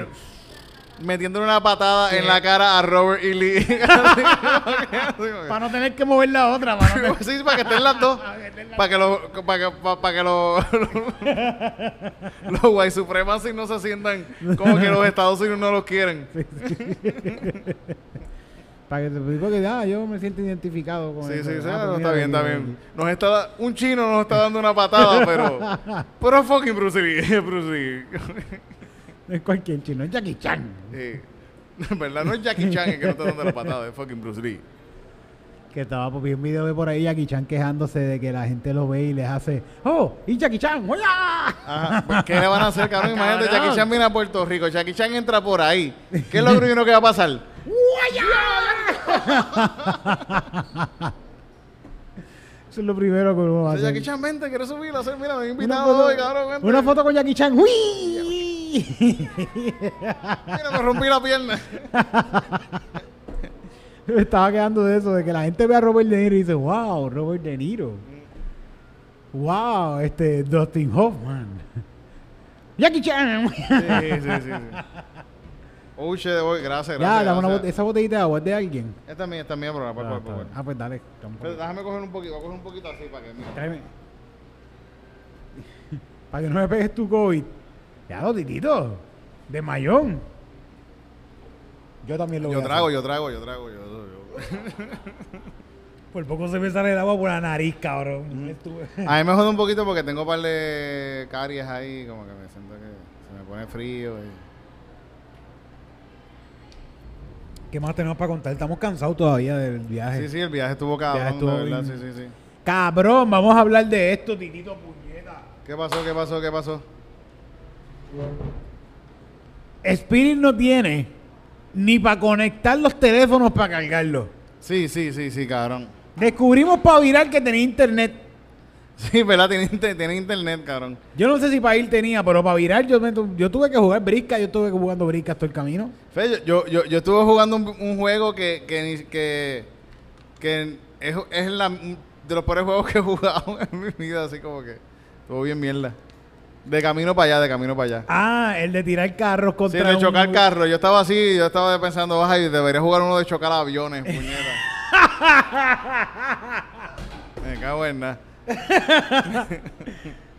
Metiéndole una patada en la cara a Robert E. Lee. [LAUGHS] Para no tener que mover la otra, para no tener- [LAUGHS] sí, para que estén las dos. [LAUGHS] Para que los para que, pa- para que los los white supremacy no se sientan como que los Estados Unidos no los quieren. Para que te porque ah, yo me siento identificado con Sí, eso. sí, sí, Ah, no, está bien, está bien. Nos está, un chino nos está dando una patada, pero. Pero fucking Bruce Lee. Bruce Lee. No es cualquier chino, es Jackie Chan. Sí. [LAUGHS] En verdad, no es Jackie Chan el que no está dando la patada, es fucking Bruce Lee. Que estaba por un video de por ahí Jackie Chan quejándose de que la gente lo ve y les hace, ¡Oh! ¡Y Jackie Chan! ¡Hola! Ajá. Pues, ¿Qué le van a hacer, cabrón? Imagínate, Jackie Chan viene a Puerto Rico, Jackie Chan entra por ahí. ¿Qué es lo [LAUGHS] primero que va a pasar? [LAUGHS] Eso es lo primero que uno va a hacer. Jackie Chan, vente, quiero subir, hacer, mira, me he invitado foto, hoy, cabrón, vente. una foto con Jackie Chan. ¡Uy! Mira, me rompí la pierna. [LAUGHS] Me estaba quedando de eso, de que la gente ve a Robert De Niro y dice, wow, Robert De Niro. Wow, este Dustin Hoffman. [LAUGHS] Jackie Chan. Sí, sí, sí. sí. Oh, shit, voy, gracias, ya, gracias. dame una bote- esa botellita de agua es de alguien. Esta es mía, esta es mía, por, Ah, por, bien. Ah, pues dale. Pero Déjame coger un poquito, voy a coger un poquito así para que mira. [LAUGHS] Para que no me pegues tu COVID. Ya lo titito. De mayón. Yo también lo voy Yo a trago, hacer. yo trago, yo trago, yo, yo. [LAUGHS] Por poco se me sale el agua por la nariz, cabrón. Estuve- A mí me jode un poquito porque tengo un par de caries ahí, como que me siento que se me pone frío. y- ¿Qué más tenemos para contar? Estamos cansados todavía del viaje. Sí, sí, el viaje estuvo Viaje cabrón, estuvo de verdad, sí, bien. sí, sí. Cabrón, vamos a hablar de esto, titito puñeta. ¿Qué pasó, qué pasó, qué pasó? Spirit no tiene ni para conectar los teléfonos para cargarlos. Sí, sí, sí, sí, cabrón. Descubrimos para virar que tenía internet. Sí, ¿verdad? Tiene, inter- tiene internet, cabrón. Yo no sé si para ir tenía, pero para virar yo, me tu- yo tuve que jugar brisca. Yo estuve jugando brisca todo el camino. Fe, yo, yo, yo, estuve jugando un, un juego que, que, que es, es la, de los peores juegos que he jugado [LAUGHS] en mi vida, así como que estuvo bien mierda. De camino para allá, de camino para allá. Ah, el de tirar carros Sí, contra de chocar un- carro. Yo estaba así, yo estaba pensando, ay, debería jugar uno de chocar aviones, [LAUGHS] puñeta. Me cago en nada. [LAUGHS]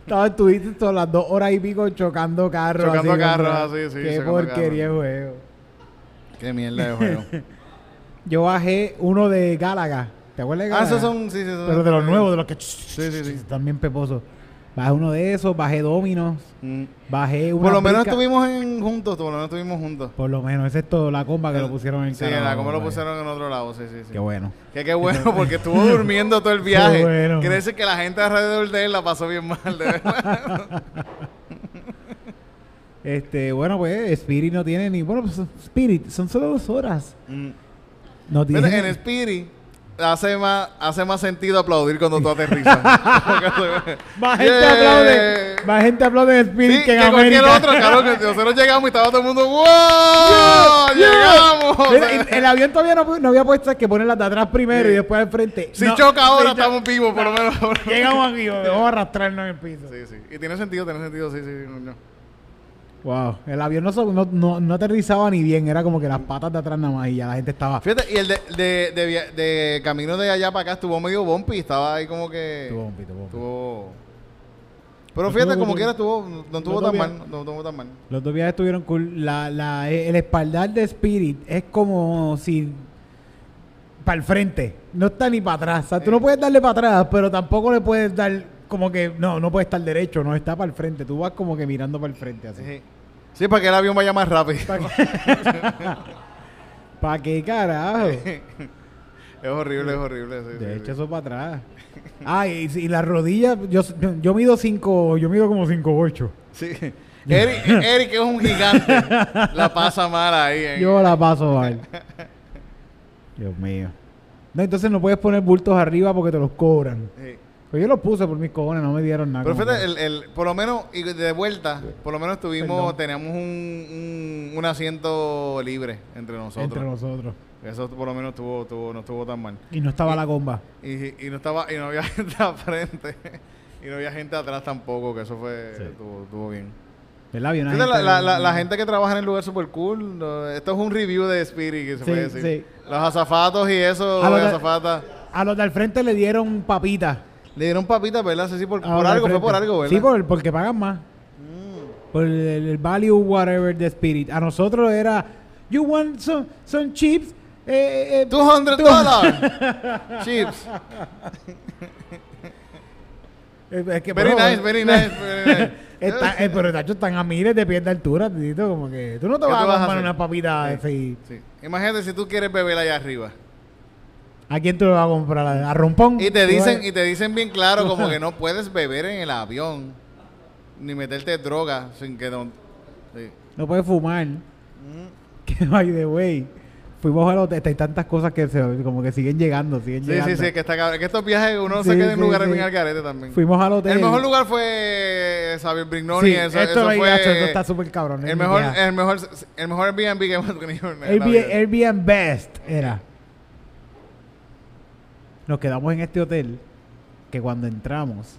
Estaba estuviste todas las dos horas y pico chocando carros. Chocando así, carros, así, sí, Qué porquería carros. juego. Qué mierda de juego. [LAUGHS] Yo bajé uno de Galaga. ¿Te acuerdas de ah, Galaga? esos son, sí, sí, son. Pero de los nuevos, de los que... Sí, sí, sí. También peposos. Bajé uno de esos, bajé Dominos, Mm. bajé una Por lo menos estuvimos en, juntos, por lo menos estuvimos juntos. Por lo menos, ese es todo la comba que lo pusieron en Sí, en la como lo pusieron en otro lado, sí, sí, sí. Qué bueno. Que qué bueno, porque estuvo durmiendo todo el [LAUGHS] viaje. Qué bueno. Quiere decir que la gente alrededor de él la pasó bien mal, de verdad. [LAUGHS] Este, bueno, pues Spirit no tiene ni... Bueno, pues Spirit, son solo dos horas. Mm. No Pero tiene... en Spirit hace más, hace más sentido aplaudir cuando tú aterrizas. [LAUGHS] Más gente Yeah. aplaude, más gente aplaude en Sí, Spirit que que en cualquier América. otro, claro, que nosotros llegamos y estaba todo el mundo, ¡wow! ¡Llegamos! Mira, el avión todavía no, no había puesto que poner las de atrás primero Sí. y después al frente. si No, choca ahora, si estamos vivos, por lo menos. Llegamos aquí, vamos a arrastrarnos en el piso. Sí, sí. Y tiene sentido, tiene sentido, sí, sí. no. Wow, el avión no, no, no, no aterrizaba ni bien, era como que las patas de atrás nada más y ya la gente estaba. Fíjate, y el de, de, de, camino de allá para acá estuvo medio bumpy, estaba ahí como que... Estuvo bumpy, estuvo bumpy. Estuvo- Pero fíjate, como quiera, estuvo, no estuvo tan mal, no estuvo tan mal. Los dos viajes estuvieron cool. La, la, el espaldar de Spirit es como si para el frente, no está ni para atrás. O sea, tú no puedes darle para atrás, pero tampoco le puedes dar como que no, no puede estar derecho, no está para el frente. Tú vas como que mirando para el frente así. Sí. Sí, para que el avión vaya más rápido. ¿Para [LAUGHS] qué carajo? [LAUGHS] es horrible, es horrible. sí, De sí, hecho, eso para atrás. Ah, y, y las rodillas, yo, yo mido 5, yo mido como 5'8". Sí. Eric, [LAUGHS] Eric es un gigante. La pasa mal ahí. en- Yo la paso mal. Dios mío. No, entonces no puedes poner bultos arriba porque te los cobran. Sí. Pues yo los puse por mis cojones, no me dieron nada. Pero fíjate, el, el- por lo menos, y de vuelta, por lo menos tuvimos, Perdón. teníamos un, un, un asiento libre entre nosotros. entre nosotros. Eso por lo menos estuvo, estuvo, no estuvo tan mal. Y no estaba la comba. Y, y no estaba, y no había [LAUGHS] gente al frente. Y no había gente atrás tampoco, que eso fue, Sí. estuvo, estuvo bien. ¿Verdad? Había una Fíjate, gente- la, la- la gente que trabaja en el lugar super cool, no, esto es un review de Spirit, que se Sí, puede decir. sí. Los azafatos y eso, A los azafatas. A los de al frente le dieron papitas. Le dieron papitas, ¿verdad? Sí, por, por algo, fue por algo, ¿verdad? Sí, por, porque pagan más. Por el, el value whatever de Spirit. A nosotros era, you want some, some chips? Eh, eh, 200 tú- dólares. Chips. Eh, es que, Very bro, nice, very nice, very [LAUGHS] nice. Está, eh, pero Tacho están a miles de pies de altura, titito, como que tú no te ¿Qué vas vas a hacer? una papita así. Sí. Imagínate si tú quieres beber allá arriba. ¿A quién tú le vas a comprar? ¿A Rompón? Y te dicen, y te dicen bien claro como que no [LAUGHS] puedes beber en el avión. Ni meterte droga sin que no. Sí. No puedes fumar. Mm. [LAUGHS] Que by the way. Fuimos al hotel. Hay tantas cosas que se, como que siguen llegando, siguen Sí, llegando. sí, sí, que, está cabrón. que estos viajes uno Sí, se queda en sí, lugares sí. bien al garete también. Fuimos al hotel. El mejor lugar fue Xavier Brignoni. Sí, eso, esto, eso fue esto está súper cabrón. el mejor, el mejor, el mejor Airbnb que hemos tenido Airbnb. Airbnb Best era. Nos quedamos en este hotel que cuando entramos,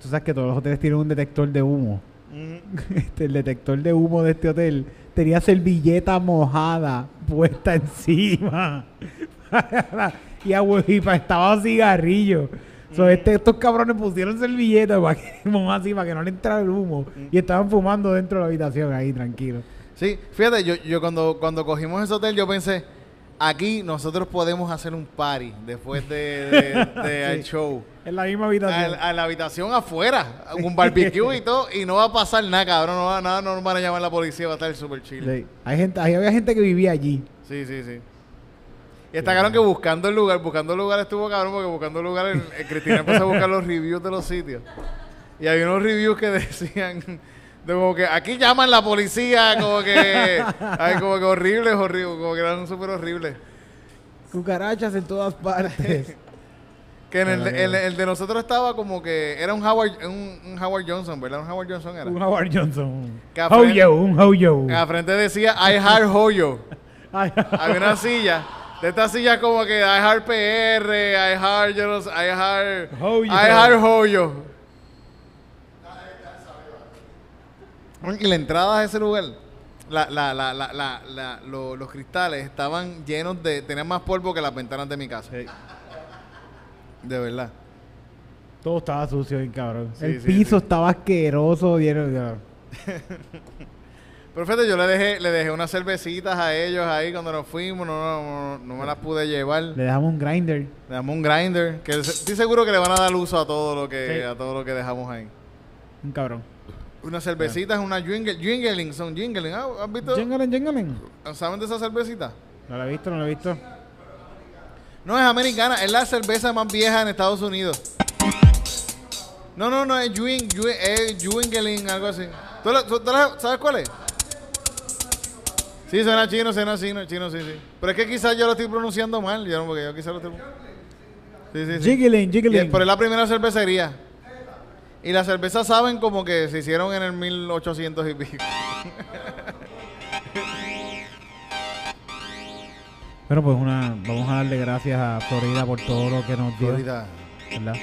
tú sabes que todos los hoteles tienen un detector de humo. [LAUGHS] Este, el detector de humo de este hotel tenía servilleta mojada puesta [LAUGHS] encima. [LAUGHS] y, agua- y estaba cigarrillo. So, este, estos cabrones pusieron servilleta para que, mojada así, para que no le entrara el humo. Y estaban fumando dentro de la habitación ahí, tranquilo. Sí, fíjate, yo, yo cuando, cuando cogimos ese hotel, yo pensé, aquí nosotros podemos hacer un party después de, de- de [LAUGHS] Sí. show. En la misma A, habitación. a la habitación afuera, un barbecue y todo, y no va a pasar nada, cabrón, no, va, nada, no nos van a llamar la policía, va a estar súper chill. Sí. Hay gente, ahí había gente que vivía allí. Sí, sí, sí. Y está cabrón que buscando el lugar, buscando el lugar estuvo cabrón porque buscando el lugar, el, el Cristina empezó a buscar los reviews de los sitios. Y había unos reviews que [LAUGHS] decían, de como que aquí llaman la policía, como que, ay, como que horribles, horribles, como que eran súper horribles. Cucarachas en todas partes. Que en el, de- el- el de nosotros estaba como que era un Howard, un, un Howard Johnson, ¿verdad? Un Howard Johnson era. un Howard Johnson. Hoyo, un Hoyo. A frente decía I Heart Hoyo. [LAUGHS] Había una silla. De estas sillas como que I Heart PR, I Heart, yo no sé, I Heart, Hoyo. I Heart Hoyo. La entrada a ese lugar, la, la, la, la, la, la- lo- los cristales estaban llenos de, tenían más polvo que las ventanas de mi casa. De verdad. Todo estaba sucio, bien cabrón. Sí, el sí, piso estaba asqueroso. lleno de- Pero fíjate, yo le dejé, le dejé unas cervecitas a ellos ahí cuando nos fuimos, no, no, no, no me las pude llevar. Le dejamos un grinder. Le damos un grinder, que es- estoy seguro que le van a dar uso a todo lo que, Sí. a todo lo que dejamos ahí. Un cabrón. Unas cervecitas, una jingle, jingling, son jingling. ¿ah? ¿Has visto? Jingling, jingling. ¿Saben de esa cervecita? No lo he visto, no lo he visto. No es americana, es la cerveza más vieja en Estados Unidos. No, no, no, es Juing, es algo así. ¿Tú, la- tú- tú la- ¿Sabes cuál es? Sí, suena chino, suena chino, chino, sí, sí. Pero es que quizás yo lo estoy pronunciando mal, yo no, porque yo quizás lo estoy... Sí, sí, sí. Jiggling, es- jiggling. pero es la primera cervecería. Y las cervezas saben como que se hicieron en el 1800 y pico. Pero pues una, vamos a darle gracias a Florida por todo lo que nos dio. Florida. ¿verdad?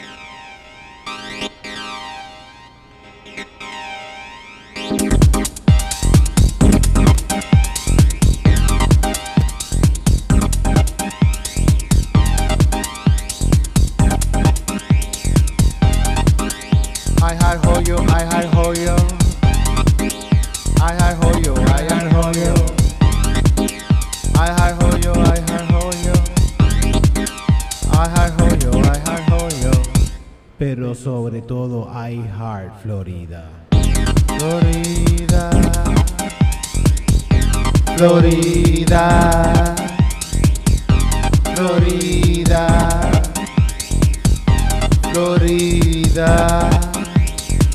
Sobre todo, I Heart Florida. Florida. Florida. Florida. Florida.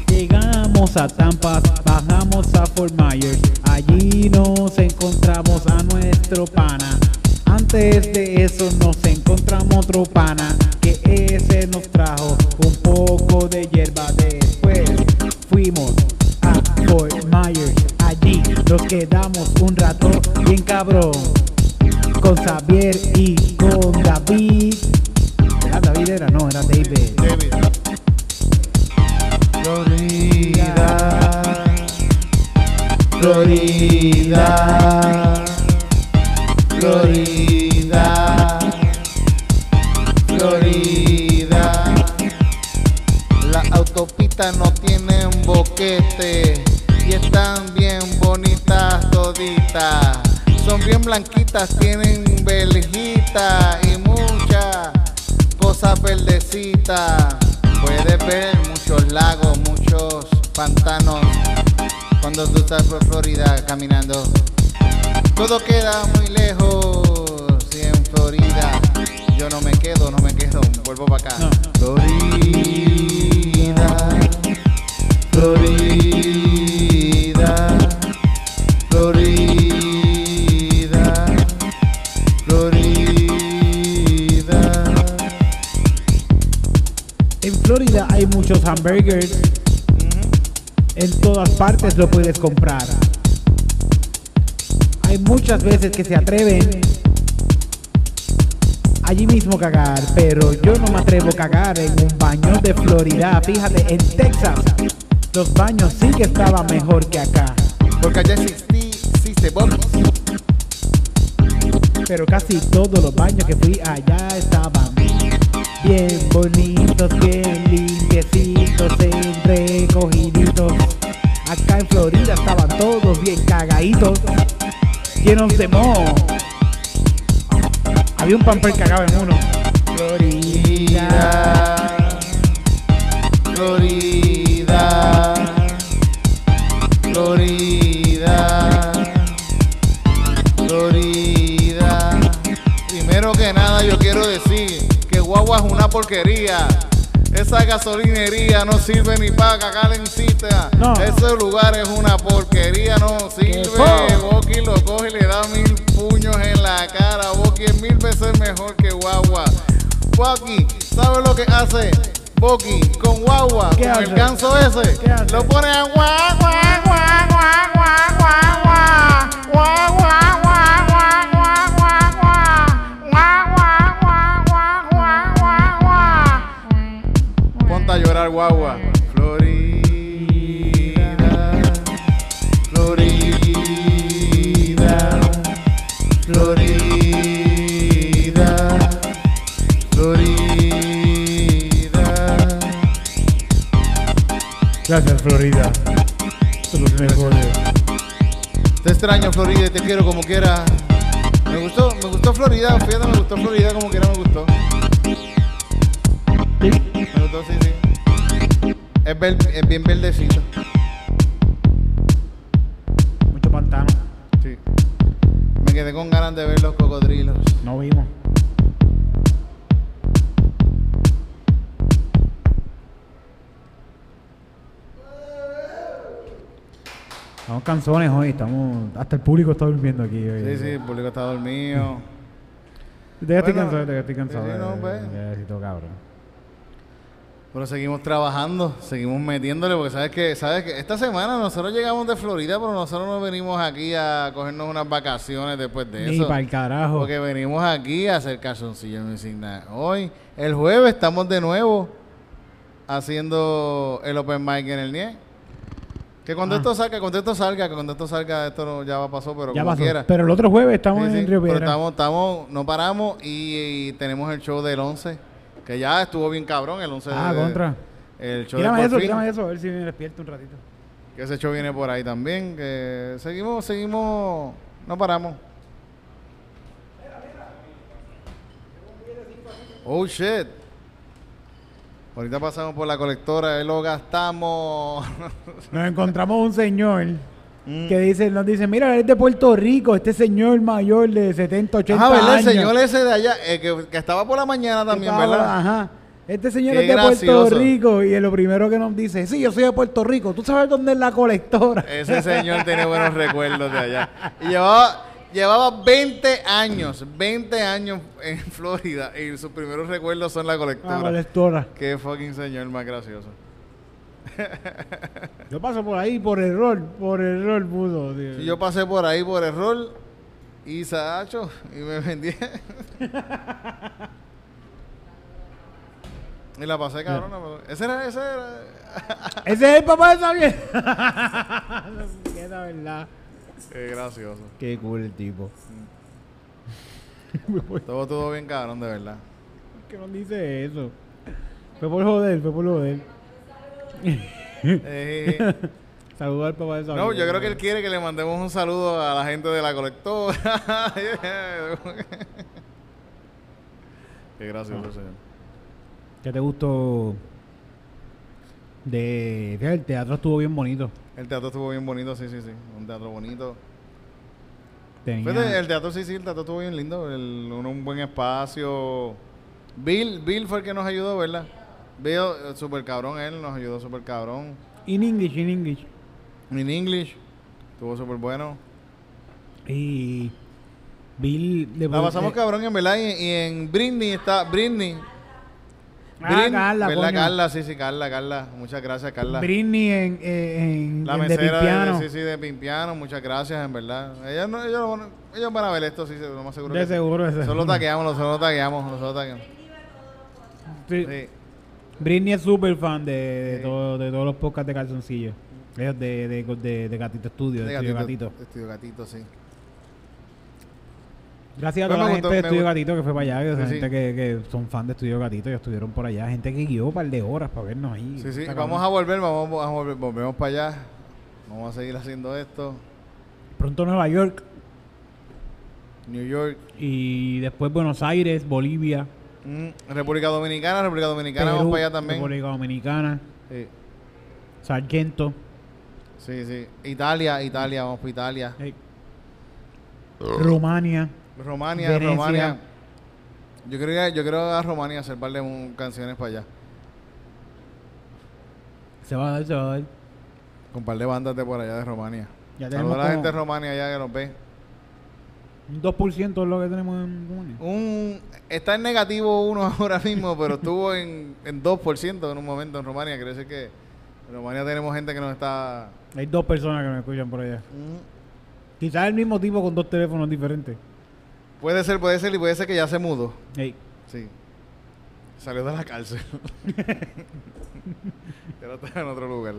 Llegamos a Tampa, bajamos a Fort Myers, allí nos encontramos a nuestro pana. Antes de eso nos encontramos otro pana, que ese nos trajo un poco de hierba. Después fuimos a Fort Myers, allí nos quedamos un rato bien cabrón, con Xavier y con David. ¿Era David era? No, era David. David. Florida. Florida, Florida, Son bien blanquitas, tienen verjita y muchas cosas verdecitas. Puedes ver muchos lagos, muchos pantanos cuando tú estás por Florida caminando. Todo queda muy lejos y en Florida yo no me quedo, no me quedo, vuelvo para acá. Florida, Florida, hamburgers. En todas partes lo puedes comprar. Hay muchas veces que se atreven allí mismo cagar, pero yo no me atrevo a cagar en un baño de Florida. Fíjate, en Texas los baños sí que estaban mejor que acá, Porque allá existí, existe Bobby. pero casi todos los baños que fui allá estaban bien bonitos, bien limpiecitos, Había un pamper cagado en uno. Florida. Florida, Florida, Florida. Primero que nada yo quiero decir que guagua es una porquería. Esa gasolinería no sirve ni en cita. No. Ese lugar es una porquería, no sirve. Boqui lo coge y le da mil puños en la cara. Boqui es mil veces mejor que guagua. Boqui, ¿sabes lo que hace? Boqui con guagua, ¿Qué con el hace? ganso ese. Lo pone a guagua, guagua, guagua, guagua, guagua, guagua, extraño Florida y te quiero como quiera. Me gustó, me gustó Florida, fíjate, me gustó Florida como quiera, me gustó. Me gustó, sí, sí. Es, ver- es bien verdecito. Mucho pantano. Sí. Me quedé con ganas de ver los cocodrilos. Canzones hoy, estamos. Hasta el público está durmiendo aquí hoy. Sí, sí, el público está dormido. Ya estoy Bueno, cansado, ya estoy cansado. sí, sí, no, pues. de- cabrón. Pero seguimos trabajando, seguimos metiéndole, porque sabes que, sabes que esta semana nosotros llegamos de Florida, pero nosotros no venimos aquí a cogernos unas vacaciones después de Ni eso. para el carajo. Porque venimos aquí a hacer calzoncillo en insignia. Hoy, el jueves, estamos de nuevo haciendo el open mic en el NIE. Que cuando Ah. esto salga, cuando esto salga, que cuando esto salga, esto no, ya pasó, pero ya como pasó. quiera. Pero el otro jueves estamos Sí, sí, en Río pero Piedra. estamos, estamos, no paramos y, y tenemos el show del 11, que ya estuvo bien cabrón, el 11 Ah, de- contra. El show Tírame de eso, tírame eso, a ver si me despierto un ratito. que ese show viene por ahí también, que seguimos, seguimos, no paramos. Oh shit. Ahorita pasamos por la colectora, ahí lo gastamos. [LAUGHS] Nos encontramos un señor Mm. que dice, nos dice, mira, él es de Puerto Rico, este señor mayor de 70, 80 ah, ¿verdad? El señor ese de allá, eh, que, que estaba por la mañana también, Estaba- ¿verdad? Ajá. Este señor Qué es de Puerto. Rico y es lo primero que nos dice, sí, yo soy de Puerto Rico, ¿tú sabes dónde es la colectora? Ese señor tiene buenos recuerdos de allá. [LAUGHS] Y llevaba, llevaba 20 años, 20 años en [LAUGHS] Florida y sus primeros recuerdos son la La colectora. colectora. Qué fucking señor más gracioso. [LAUGHS] Yo paso por ahí por error, por error pudo. tío. Y yo pasé por ahí por error y sacho y me vendí. [LAUGHS] Y la pasé cabrona. pero- Ese era, ese era. Ese es el papá de Xavier. Qué la verdad. Qué gracioso. Qué cool el tipo. [LAUGHS] Todo, todo bien cabrón, de verdad. ¿Qué no dice eso? Fue por joder, fue por joder. Eh, [LAUGHS] Saludos al papá de Xavier. no, yo creo que él quiere que le mandemos un saludo a la gente de la colectora. [LAUGHS] Qué gracioso, señor. ¿Qué te gustó de... El teatro estuvo bien bonito. El teatro estuvo bien bonito, sí, sí, sí. Un teatro bonito. Tenía... Fíjate, el teatro sí, sí, el teatro estuvo bien lindo. El- un, un buen espacio. Bill, Bill fue el que nos ayudó, ¿verdad? Bill, eh, super cabrón, él nos ayudó super cabrón. In English, in English. En English, estuvo súper bueno. Y... Bill... La pasamos eh, cabrón en verdad. Y, y en Britney está. Britney. Ah, Brin- Carla, ¿verdad, coño. Carla? Sí, sí, Carla, Carla. Muchas gracias, Carla. Britney en, en, La en de mesera Pimpiano. de, sí, sí, de Pimpiano, muchas gracias, en verdad. Ellos, no, ellos, van- ellos van a ver esto, sí, lo más seguro. De que sí. seguro, de seguro. Solo taqueamos, nosotros taqueamos, nosotros taqueamos. Sí. Sí. Britney es súper fan de, de, Sí. todo- de todos los podcasts de calzoncillo. Ellos de, de, de, de Gatito Studio, de, De Estudio gatito, de Estudio Gatito, sí. Gracias a Pues toda la gente de Estudio. Gatito que fue para allá, esa Sí, sí. gente que, que son fan de Estudio Gatito y estuvieron por allá, gente que guió un par de horas para vernos ahí. Sí, sí, vamos a volver, vamos a volver, volvemos para allá. Vamos a seguir haciendo esto. Pronto Nueva York New York, y después Buenos Aires, Bolivia, mm, República Dominicana, República Dominicana, Perú, vamos para allá también. República Dominicana, Sí, Sargento. sí, sí. Italia, Italia, vamos para Italia. Rumania. Romania, Venecia. Romania. Yo creo, yo creo a Romania hacer par de un- canciones para allá. Se va a dar, se va a dar. Con un par de bandas de por allá de Romania. Ya Saludos tenemos a la gente de Romania allá que nos ve. un 2% es lo que tenemos en Rumania. Un, está en negativo uno [LAUGHS] ahora mismo, pero estuvo en, en 2% en un momento en Romania. Quiere decir que en Romania tenemos gente que nos está... Hay dos personas que me escuchan por allá. Quizás el mismo tipo con dos teléfonos diferentes. Puede ser, puede ser y puede ser que ya se mudó. Ey, Sí. Salió de la cárcel. [LAUGHS] Pero está en otro lugar.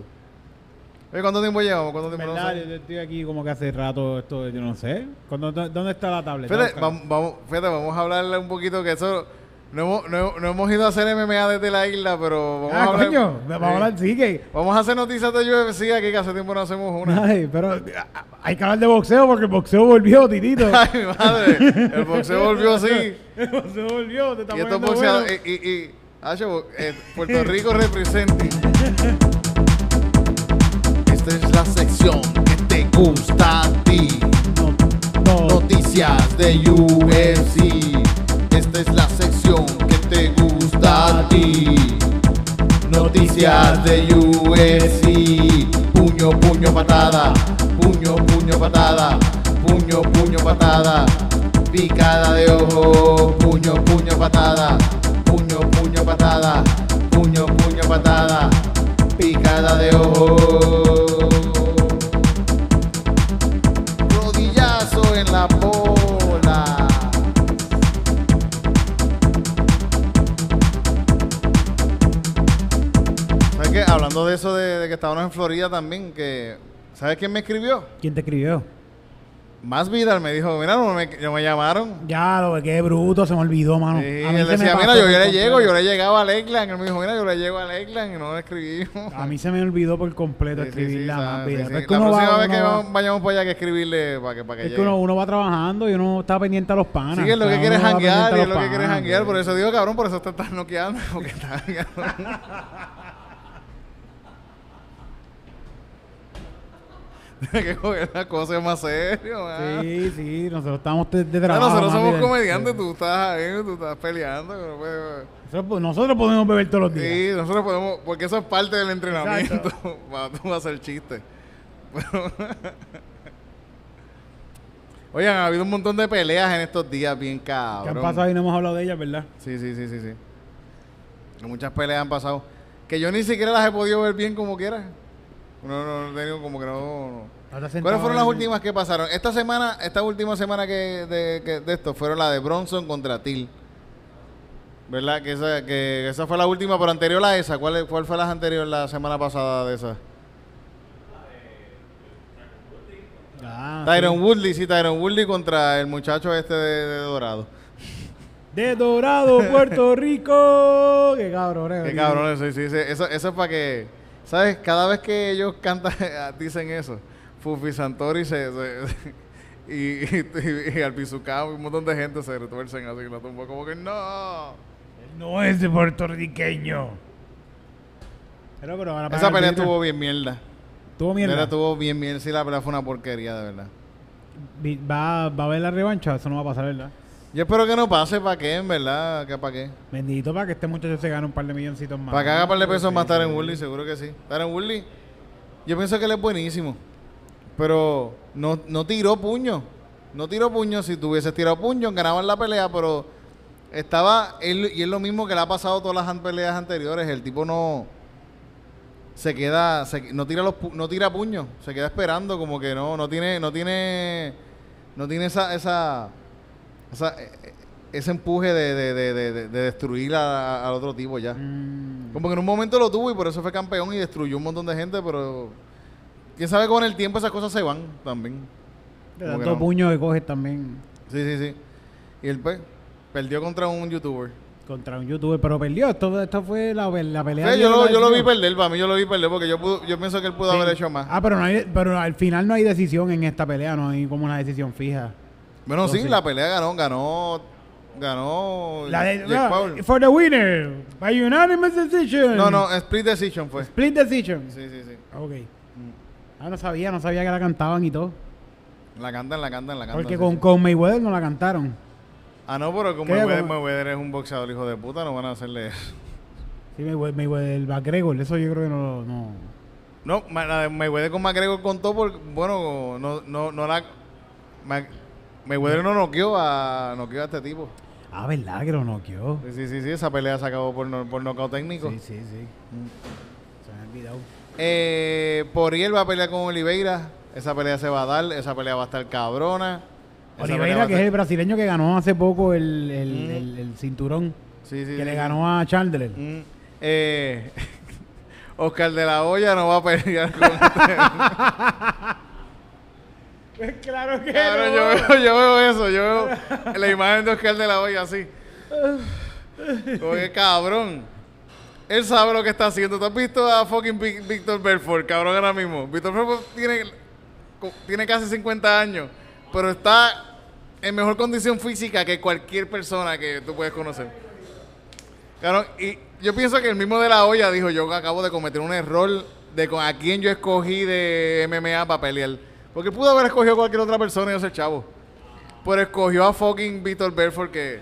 Oye, ¿cuánto tiempo llevamos? ¿Cuánto tiempo ¿Verdad? no Yo sé? yo estoy aquí como que hace rato esto, yo no sé. ¿Cuándo- dó- ¿Dónde está la tablet? Fíjate, Tengo que vamos, vamos, fíjate, vamos a hablarle un poquito que eso... No hemos, no, no hemos ido a hacer MMA desde la isla, pero vamos Ah, a hablar... coño, vamos a hablar, sí que... Vamos a hacer noticias de UFC aquí que hace tiempo no hacemos una. Ay, pero ah, hay que hablar de boxeo porque el boxeo volvió, titito. [LAUGHS] Ay, mi madre. El boxeo volvió así. [LAUGHS] el boxeo volvió, te está Y estos boxeadores. bueno. Y, y, y- Acho, eh, Puerto Rico representa. [LAUGHS] Esta es la sección que te gusta a ti. No, no, Noticias de UFC. Esta es la sección que te gusta a ti. Noticias de UFC. Puño, puño, patada. Puño, puño, patada. Puño, puño, patada. Picada de ojo. Puño, puño, patada. Puño, puño, patada. Puño, puño, patada. Picada de ojo. Hablando de eso de, de que estábamos en Florida también, que. ¿Sabes quién me escribió? ¿Quién te escribió? Más Vidal me dijo, mira, no me, llamaron. Ya, lo qué bruto, se me olvidó, mano. Sí, A mí él decía, mira, yo ya le llego, yo le llegaba a Lakeland. Él me dijo, mira, yo le llego a Lakeland y no le escribí. A mí se me olvidó por completo Sí, escribirla más sí, que La próxima va- vez que va- vayamos para allá que escribirle para que, para que Es que uno, uno va trabajando y uno está pendiente a los panas. Sí, es lo que quiere janguear, es lo que quiere janguear. Por eso digo, cabrón, por eso te estás noqueando. [LAUGHS] Porque estás [LAUGHS] jangueando. Tienes [LAUGHS] que coger las cosas más serio, man. Sí, sí, nosotros estamos de, de trabajo. nosotros más somos comediantes, tú estás ahí, tú estás peleando. no puedes- Nosotros, nosotros podemos beber todos los días. Sí, nosotros podemos, porque eso es parte del entrenamiento. Para [LAUGHS] tú hacer chiste. Pero- [LAUGHS] Oigan, ha habido un montón de peleas en estos días, bien ¿Qué cabrón. han pasado y no hemos hablado de ellas, verdad? Sí, sí, sí, sí, sí. Muchas peleas han pasado. Que yo ni siquiera las he podido ver bien como quiera. No, no, no, he tenido como que no. no. ¿Cuáles fueron las últimas que pasaron? Esta semana, esta última semana que de, que de esto, fueron la de Bronson contra Till. ¿Verdad? Que esa, que esa fue la última, pero anterior a esa. ¿Cuál, cuál fue la anterior la semana pasada de esa? Ah, Tyron sí. Woodley, sí, Tyron Woodley contra el muchacho este de, de Dorado. De Dorado, [LAUGHS] Puerto Rico. Qué cabrón, eh. Qué cabrón eso, sí, sí, eso, eso es para que, ¿sabes? Cada vez que ellos cantan, [LAUGHS] dicen eso, Fufi Santori se, se- [LAUGHS] y, y, y, y un montón de gente se retuercen así, lo tumbo como que no. No es de puertorriqueño. Pero, pero ahora Esa para pelea estuvo bien mierda. Tuvo Esa mierda. pelea estuvo bien mierda, sí, la pelea fue una porquería, de verdad. ¿Va, ¿Va a haber la revancha? Eso no va a pasar, ¿verdad? Yo espero que no pase, ¿para qué, en verdad? ¿Que para qué? Bendito para que este muchacho se gane un par de milloncitos más. Para que haga par de pesos más Tyron sí. Woodley, seguro que sí. Tyron Woodley, yo pienso que él es buenísimo. Pero no, no tiró puño. No tiró puño. Si tuviese tirado puño, ganaban la pelea, pero estaba. Él, y es lo mismo que le ha pasado a todas las peleas anteriores. El tipo no. Se queda. se- no tira los no tira puño. Se queda esperando, como que no. No tiene. No tiene. No tiene esa. esa, esa- eh, eh, ese empuje de, de, de, de- de- de destruir a- al otro tipo ya. Mm, Como que en un momento lo tuvo y por eso fue campeón y destruyó un montón de gente, pero quién sabe con el tiempo esas cosas se van también. de tanto no. puño que coges también Sí, sí, sí. Y él pues perdió contra un youtuber. contra un youtuber, pero perdió. Esto, esto fue la, la pelea. Sí, yo, lo, yo lo vi perder, para mí yo lo vi perder porque yo, pudo- yo pienso que él pudo Sí. haber hecho más. Ah, pero, no hay, pero al final no hay decisión en esta pelea, no hay como una decisión fija. bueno, sí, la pelea ganó, ganó, ganó La de, Jake no, Paul. for the winner, by unanimous decision. No, no, split decision fue. Split decision. Sí, sí, sí. Ok. Ah, no sabía, no sabía que la cantaban y todo. La cantan, la cantan, la cantan. Porque con, sí. con Mayweather no la cantaron. Ah, no, pero como. Mayweather, Como- Mayweather es un boxeador hijo de puta, no van a hacerle eso. Sí, Mayweather, Mayweather, el McGregor, eso yo creo que no... no. No, la de Mayweather con McGregor contó por, bueno, no, no, no la, Ma- Mayweather no noqueó a, noqueó a este tipo. Ah, ¿verdad que lo noqueó? Sí, sí, sí, sí, esa pelea se acabó por, no, por nocaut técnico. Sí, sí, sí. Se me ha olvidado. Eh, Poriel va a pelear con Oliveira, esa pelea se va a dar, esa pelea va a estar cabrona. Esa Oliveira, que es el brasileño que ganó hace poco el, el, Mm. el- el cinturón, Sí, sí, que sí, le sí. ganó a Chandler. Mm, eh, [LAUGHS] Oscar de la Hoya no va a pelear con [LAUGHS] claro que yo, veo, yo veo eso, yo veo la imagen de Oscar de la Hoya así. [LAUGHS] Como que cabrón. Él sabe lo que está haciendo. ¿Tú has visto a fucking Víctor Belfort, cabrón, ahora mismo? Víctor Belfort tiene, tiene casi 50 años, pero está en mejor condición física que cualquier persona que tú puedes conocer. Cabrón, y yo pienso que el mismo de la olla dijo, yo acabo de cometer un error de con a quién yo escogí de MMA para pelear. Porque pudo haber escogido cualquier otra persona y yo chavo. Pero escogió a fucking Víctor Belfort que,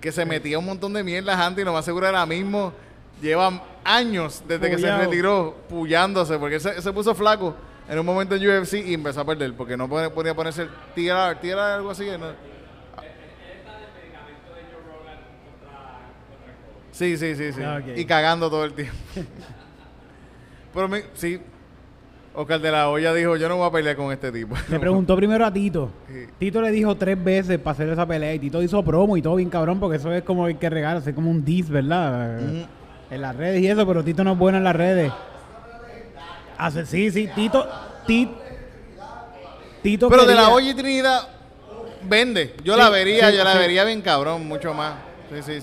que se metía un montón de mierdas antes y lo más seguro era mismo. Lleva años desde que se retiró pullándose porque se, se puso flaco en un momento en UFC y empezó a perder porque no podía, ponerse TR, TR algo así. ¿no? Sí, sí, sí, sí. Ah. Y cagando todo el tiempo. [LAUGHS] Pero me- sí, Oscar de la Hoya dijo, yo no voy a pelear con este tipo. Le preguntó primero a Tito. Sí. Tito le dijo tres veces para hacer esa pelea y Tito hizo promo y todo bien cabrón porque eso es como el que regala, es como un diss, ¿verdad? En las redes y eso, pero Tito no es bueno en las redes. Hace, sí, sí, Tito, Tito, Tito Pero de la olla y Trinidad vende. Yo Sí, la vería, sí, yo la sí. vería bien cabrón, mucho más.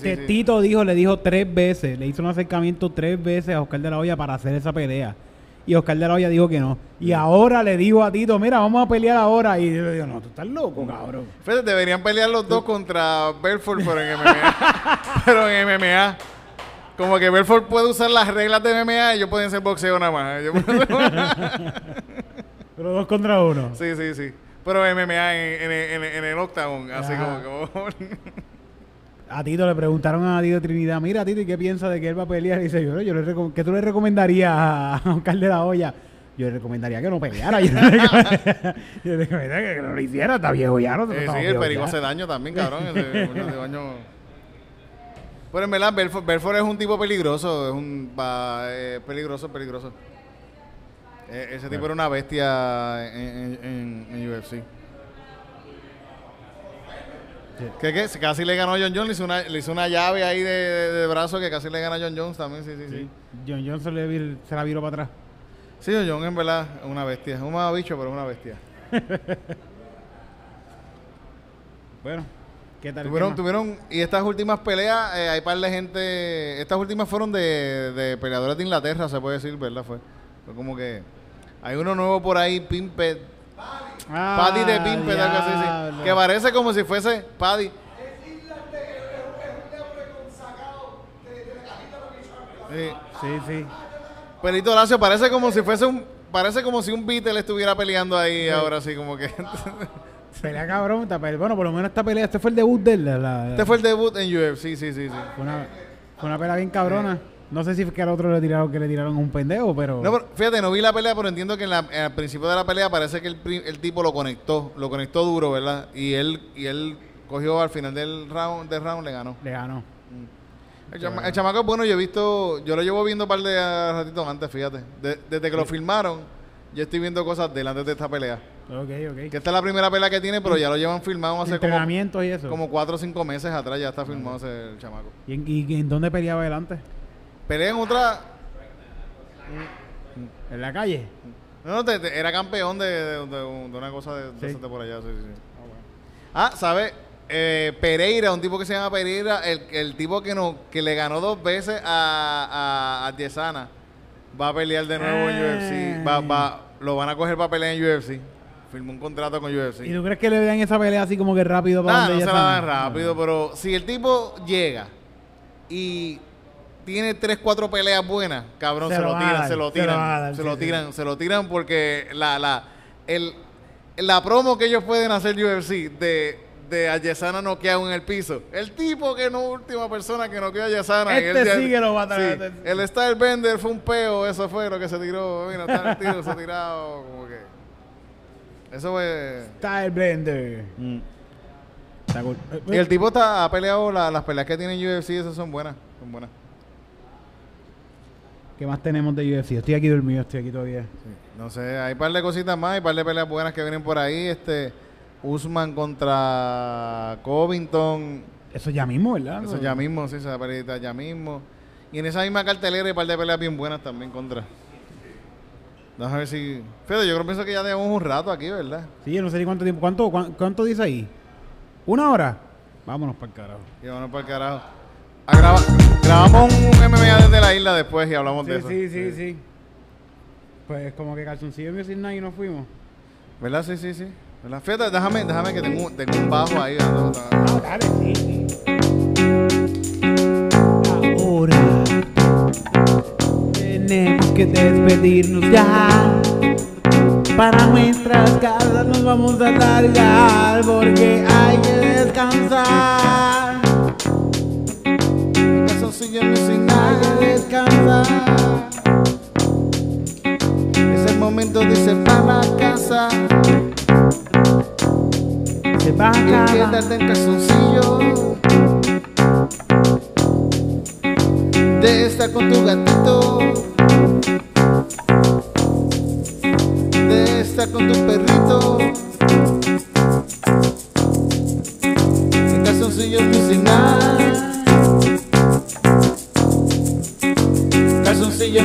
Que. Tito dijo, le dijo tres veces, le hizo un acercamiento tres veces a Oscar de la Hoya para hacer esa pelea. Y Oscar de la Hoya dijo que no. Y ahora le dijo a Tito, mira, vamos a pelear ahora. Y yo le digo, no, tú estás loco, cabrón. Fíjate, deberían pelear los dos contra Belfort, pero en MMA. [LAUGHS] pero en MMA. Como que Belfort puede usar las reglas de MMA y ellos pueden ser boxeo nada más. Pero dos contra uno. sí, sí, sí. Pero MMA en, en- en- en el octagon, así como... como A Tito le preguntaron a Tito Trinidad, mira Tito, ¿y qué piensa de que él va a pelear? Y dice, yo, yo le ¿qué tú le recomendarías a Oscar de la Hoya? Yo le recomendaría que no peleara. Yo le recomendaría, [LAUGHS] yo le recomendaría que no lo hiciera, está viejo ya. No, Eh, sí, el perigo hace daño también, cabrón. ese [LAUGHS] daño. Pero en verdad, Belfort, Belfort es un tipo peligroso. Es un va, eh, peligroso, peligroso. Eh, ese tipo era una bestia en, en- en- en UFC. Que, que casi le ganó a John Jones, le hizo una, le hizo una llave ahí de, de- de brazo que casi le gana a John Jones también, sí, sí, sí. Sí. John Jones se, le vir- se la viró para atrás. Sí, John Jones en verdad es una bestia, es un bicho, pero es una bestia. [LAUGHS] Bueno, ¿qué tal? Tuvieron, tuvieron, y estas últimas peleas, eh, hay par de gente, estas últimas fueron de, de peleadores de Inglaterra, se puede decir, ¿verdad? Fue, fue como que, hay uno nuevo por ahí, Pimpet, Ah, Paddy de Pimpet, algo así, sí, que parece como si fuese Paddy. Sí. Sí, sí. Pelito Horacio parece como si fuese un, parece como si un Beatle estuviera peleando ahí ahora, así como que. [LAUGHS] Pelea cabrón, esta pelea- bueno, por lo menos esta pelea, este fue el debut de él. la- la- este fue el debut en UFC, sí, sí, sí. sí. Fue una, fue una pelea bien cabrona. No sé si fue que al otro le tiraron que le tiraron un pendejo, pero. No, pero fíjate, no vi la pelea, pero entiendo que en la- al principio de la pelea parece que el, tipo lo conectó, lo conectó duro, ¿verdad? Y él, y él cogió al final del round, del round le ganó. le ganó. El, chama- el chamaco es bueno, yo he visto, yo lo llevo viendo un par de ratitos antes, fíjate. De- desde que lo filmaron, yo estoy viendo cosas de él antes de esta pelea. Ok, ok. Que esta es la primera pelea que tiene, pero ya lo llevan filmado hace como, Entrenamientos y eso. como cuatro o cinco meses atrás, ya está filmado ese el chamaco. ¿Y, en, y en dónde peleaba él antes? Pelea en otra, ¿En la calle? no, no, te- te- era campeón de, de- de- de una cosa de, Sí. por allá, sí, sí, sí. Ah, ¿sabes? Eh, Pereira, un tipo que se llama Pereira, el, el tipo que no, que le ganó dos veces a, a, a Diezana, va a pelear de nuevo en UFC. Va, va, lo van a coger para pelear en UFC. Firmó un contrato con UFC. ¿Y tú crees que le vean esa pelea así como que rápido para Nah, donde no se la dan rápido, pero si el tipo llega y tiene tres, cuatro peleas buenas, cabrón, Se se, lo tiran, dar, se lo se lo tiran, dar, se sí, lo sí. tiran, se lo tiran porque la, la, el, la promo que ellos pueden hacer UFC de, de a Yesana noqueado en el piso. El tipo que no última persona que noqueó a Yesana. y Este él- sí que lo va a traer. sí, el Style Bender fue un peo, eso fue lo que se tiró. Mira, está el tiro, se ha tirado, como que. Eso fue. Style Blender. Está cool. Eh, Y el tipo está, ha peleado la- las peleas que tiene en UFC, esas son buenas. Son buenas. ¿Qué más tenemos de UFC? Estoy aquí dormido, estoy aquí todavía. No sé, hay un par de cositas más, hay un par de peleas buenas que vienen por ahí. Este, Usman contra Covington. Eso ya mismo, ¿verdad? Eso ya mismo, sí, esa peleita ya mismo. Y en esa misma cartelera hay un par de peleas bien buenas también contra. Vamos a ver si. Fíjate, yo creo pienso que ya tenemos un rato aquí, ¿verdad? Sí, yo no sé ni cuánto tiempo. ¿Cuánto, cuán- cuánto dice ahí? ¿Una hora? Vámonos para el carajo. Y vámonos para el carajo. Graba- grabamos un MMA desde la isla después y hablamos de Sí, eso. sí, sí, sí. Pues como que calzoncillo Music Night y nos fuimos. ¿Verdad? Sí, sí, sí. ¿Verdad? Fíjate, déjame, déjame que tengo, un- tengo un bajo ahí. ¿verdad? Ah, dale, sí. Tenemos que despedirnos ya. Para nuestras casas nos vamos a largar porque hay que descansar. Calzoncillo Music Hay Night. que descansar. Es el momento de irse para la casa Se va a quédate en calzoncillo. De estar con tu gatito. De estar con tu perrito. En calzoncillo Music Night. Calzoncillo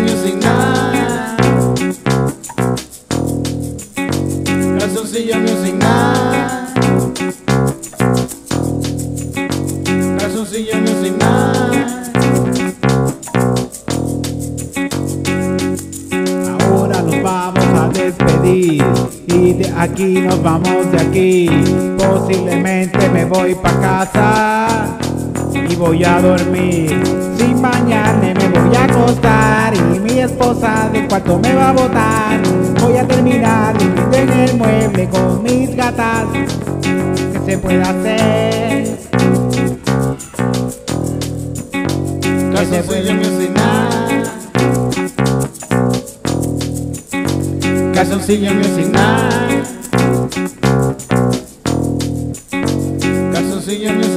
aquí nos vamos de aquí. Posiblemente me voy pa' casa y voy a dormir. Sin bañarme me voy a acostar y mi esposa del cuarto me va a botar. Voy a terminar en el mueble con mis gatas. ¿Qué se puede hacer? ¿Qué se puede Calzoncillo Calzoncillo Music Night. Calzoncillo Music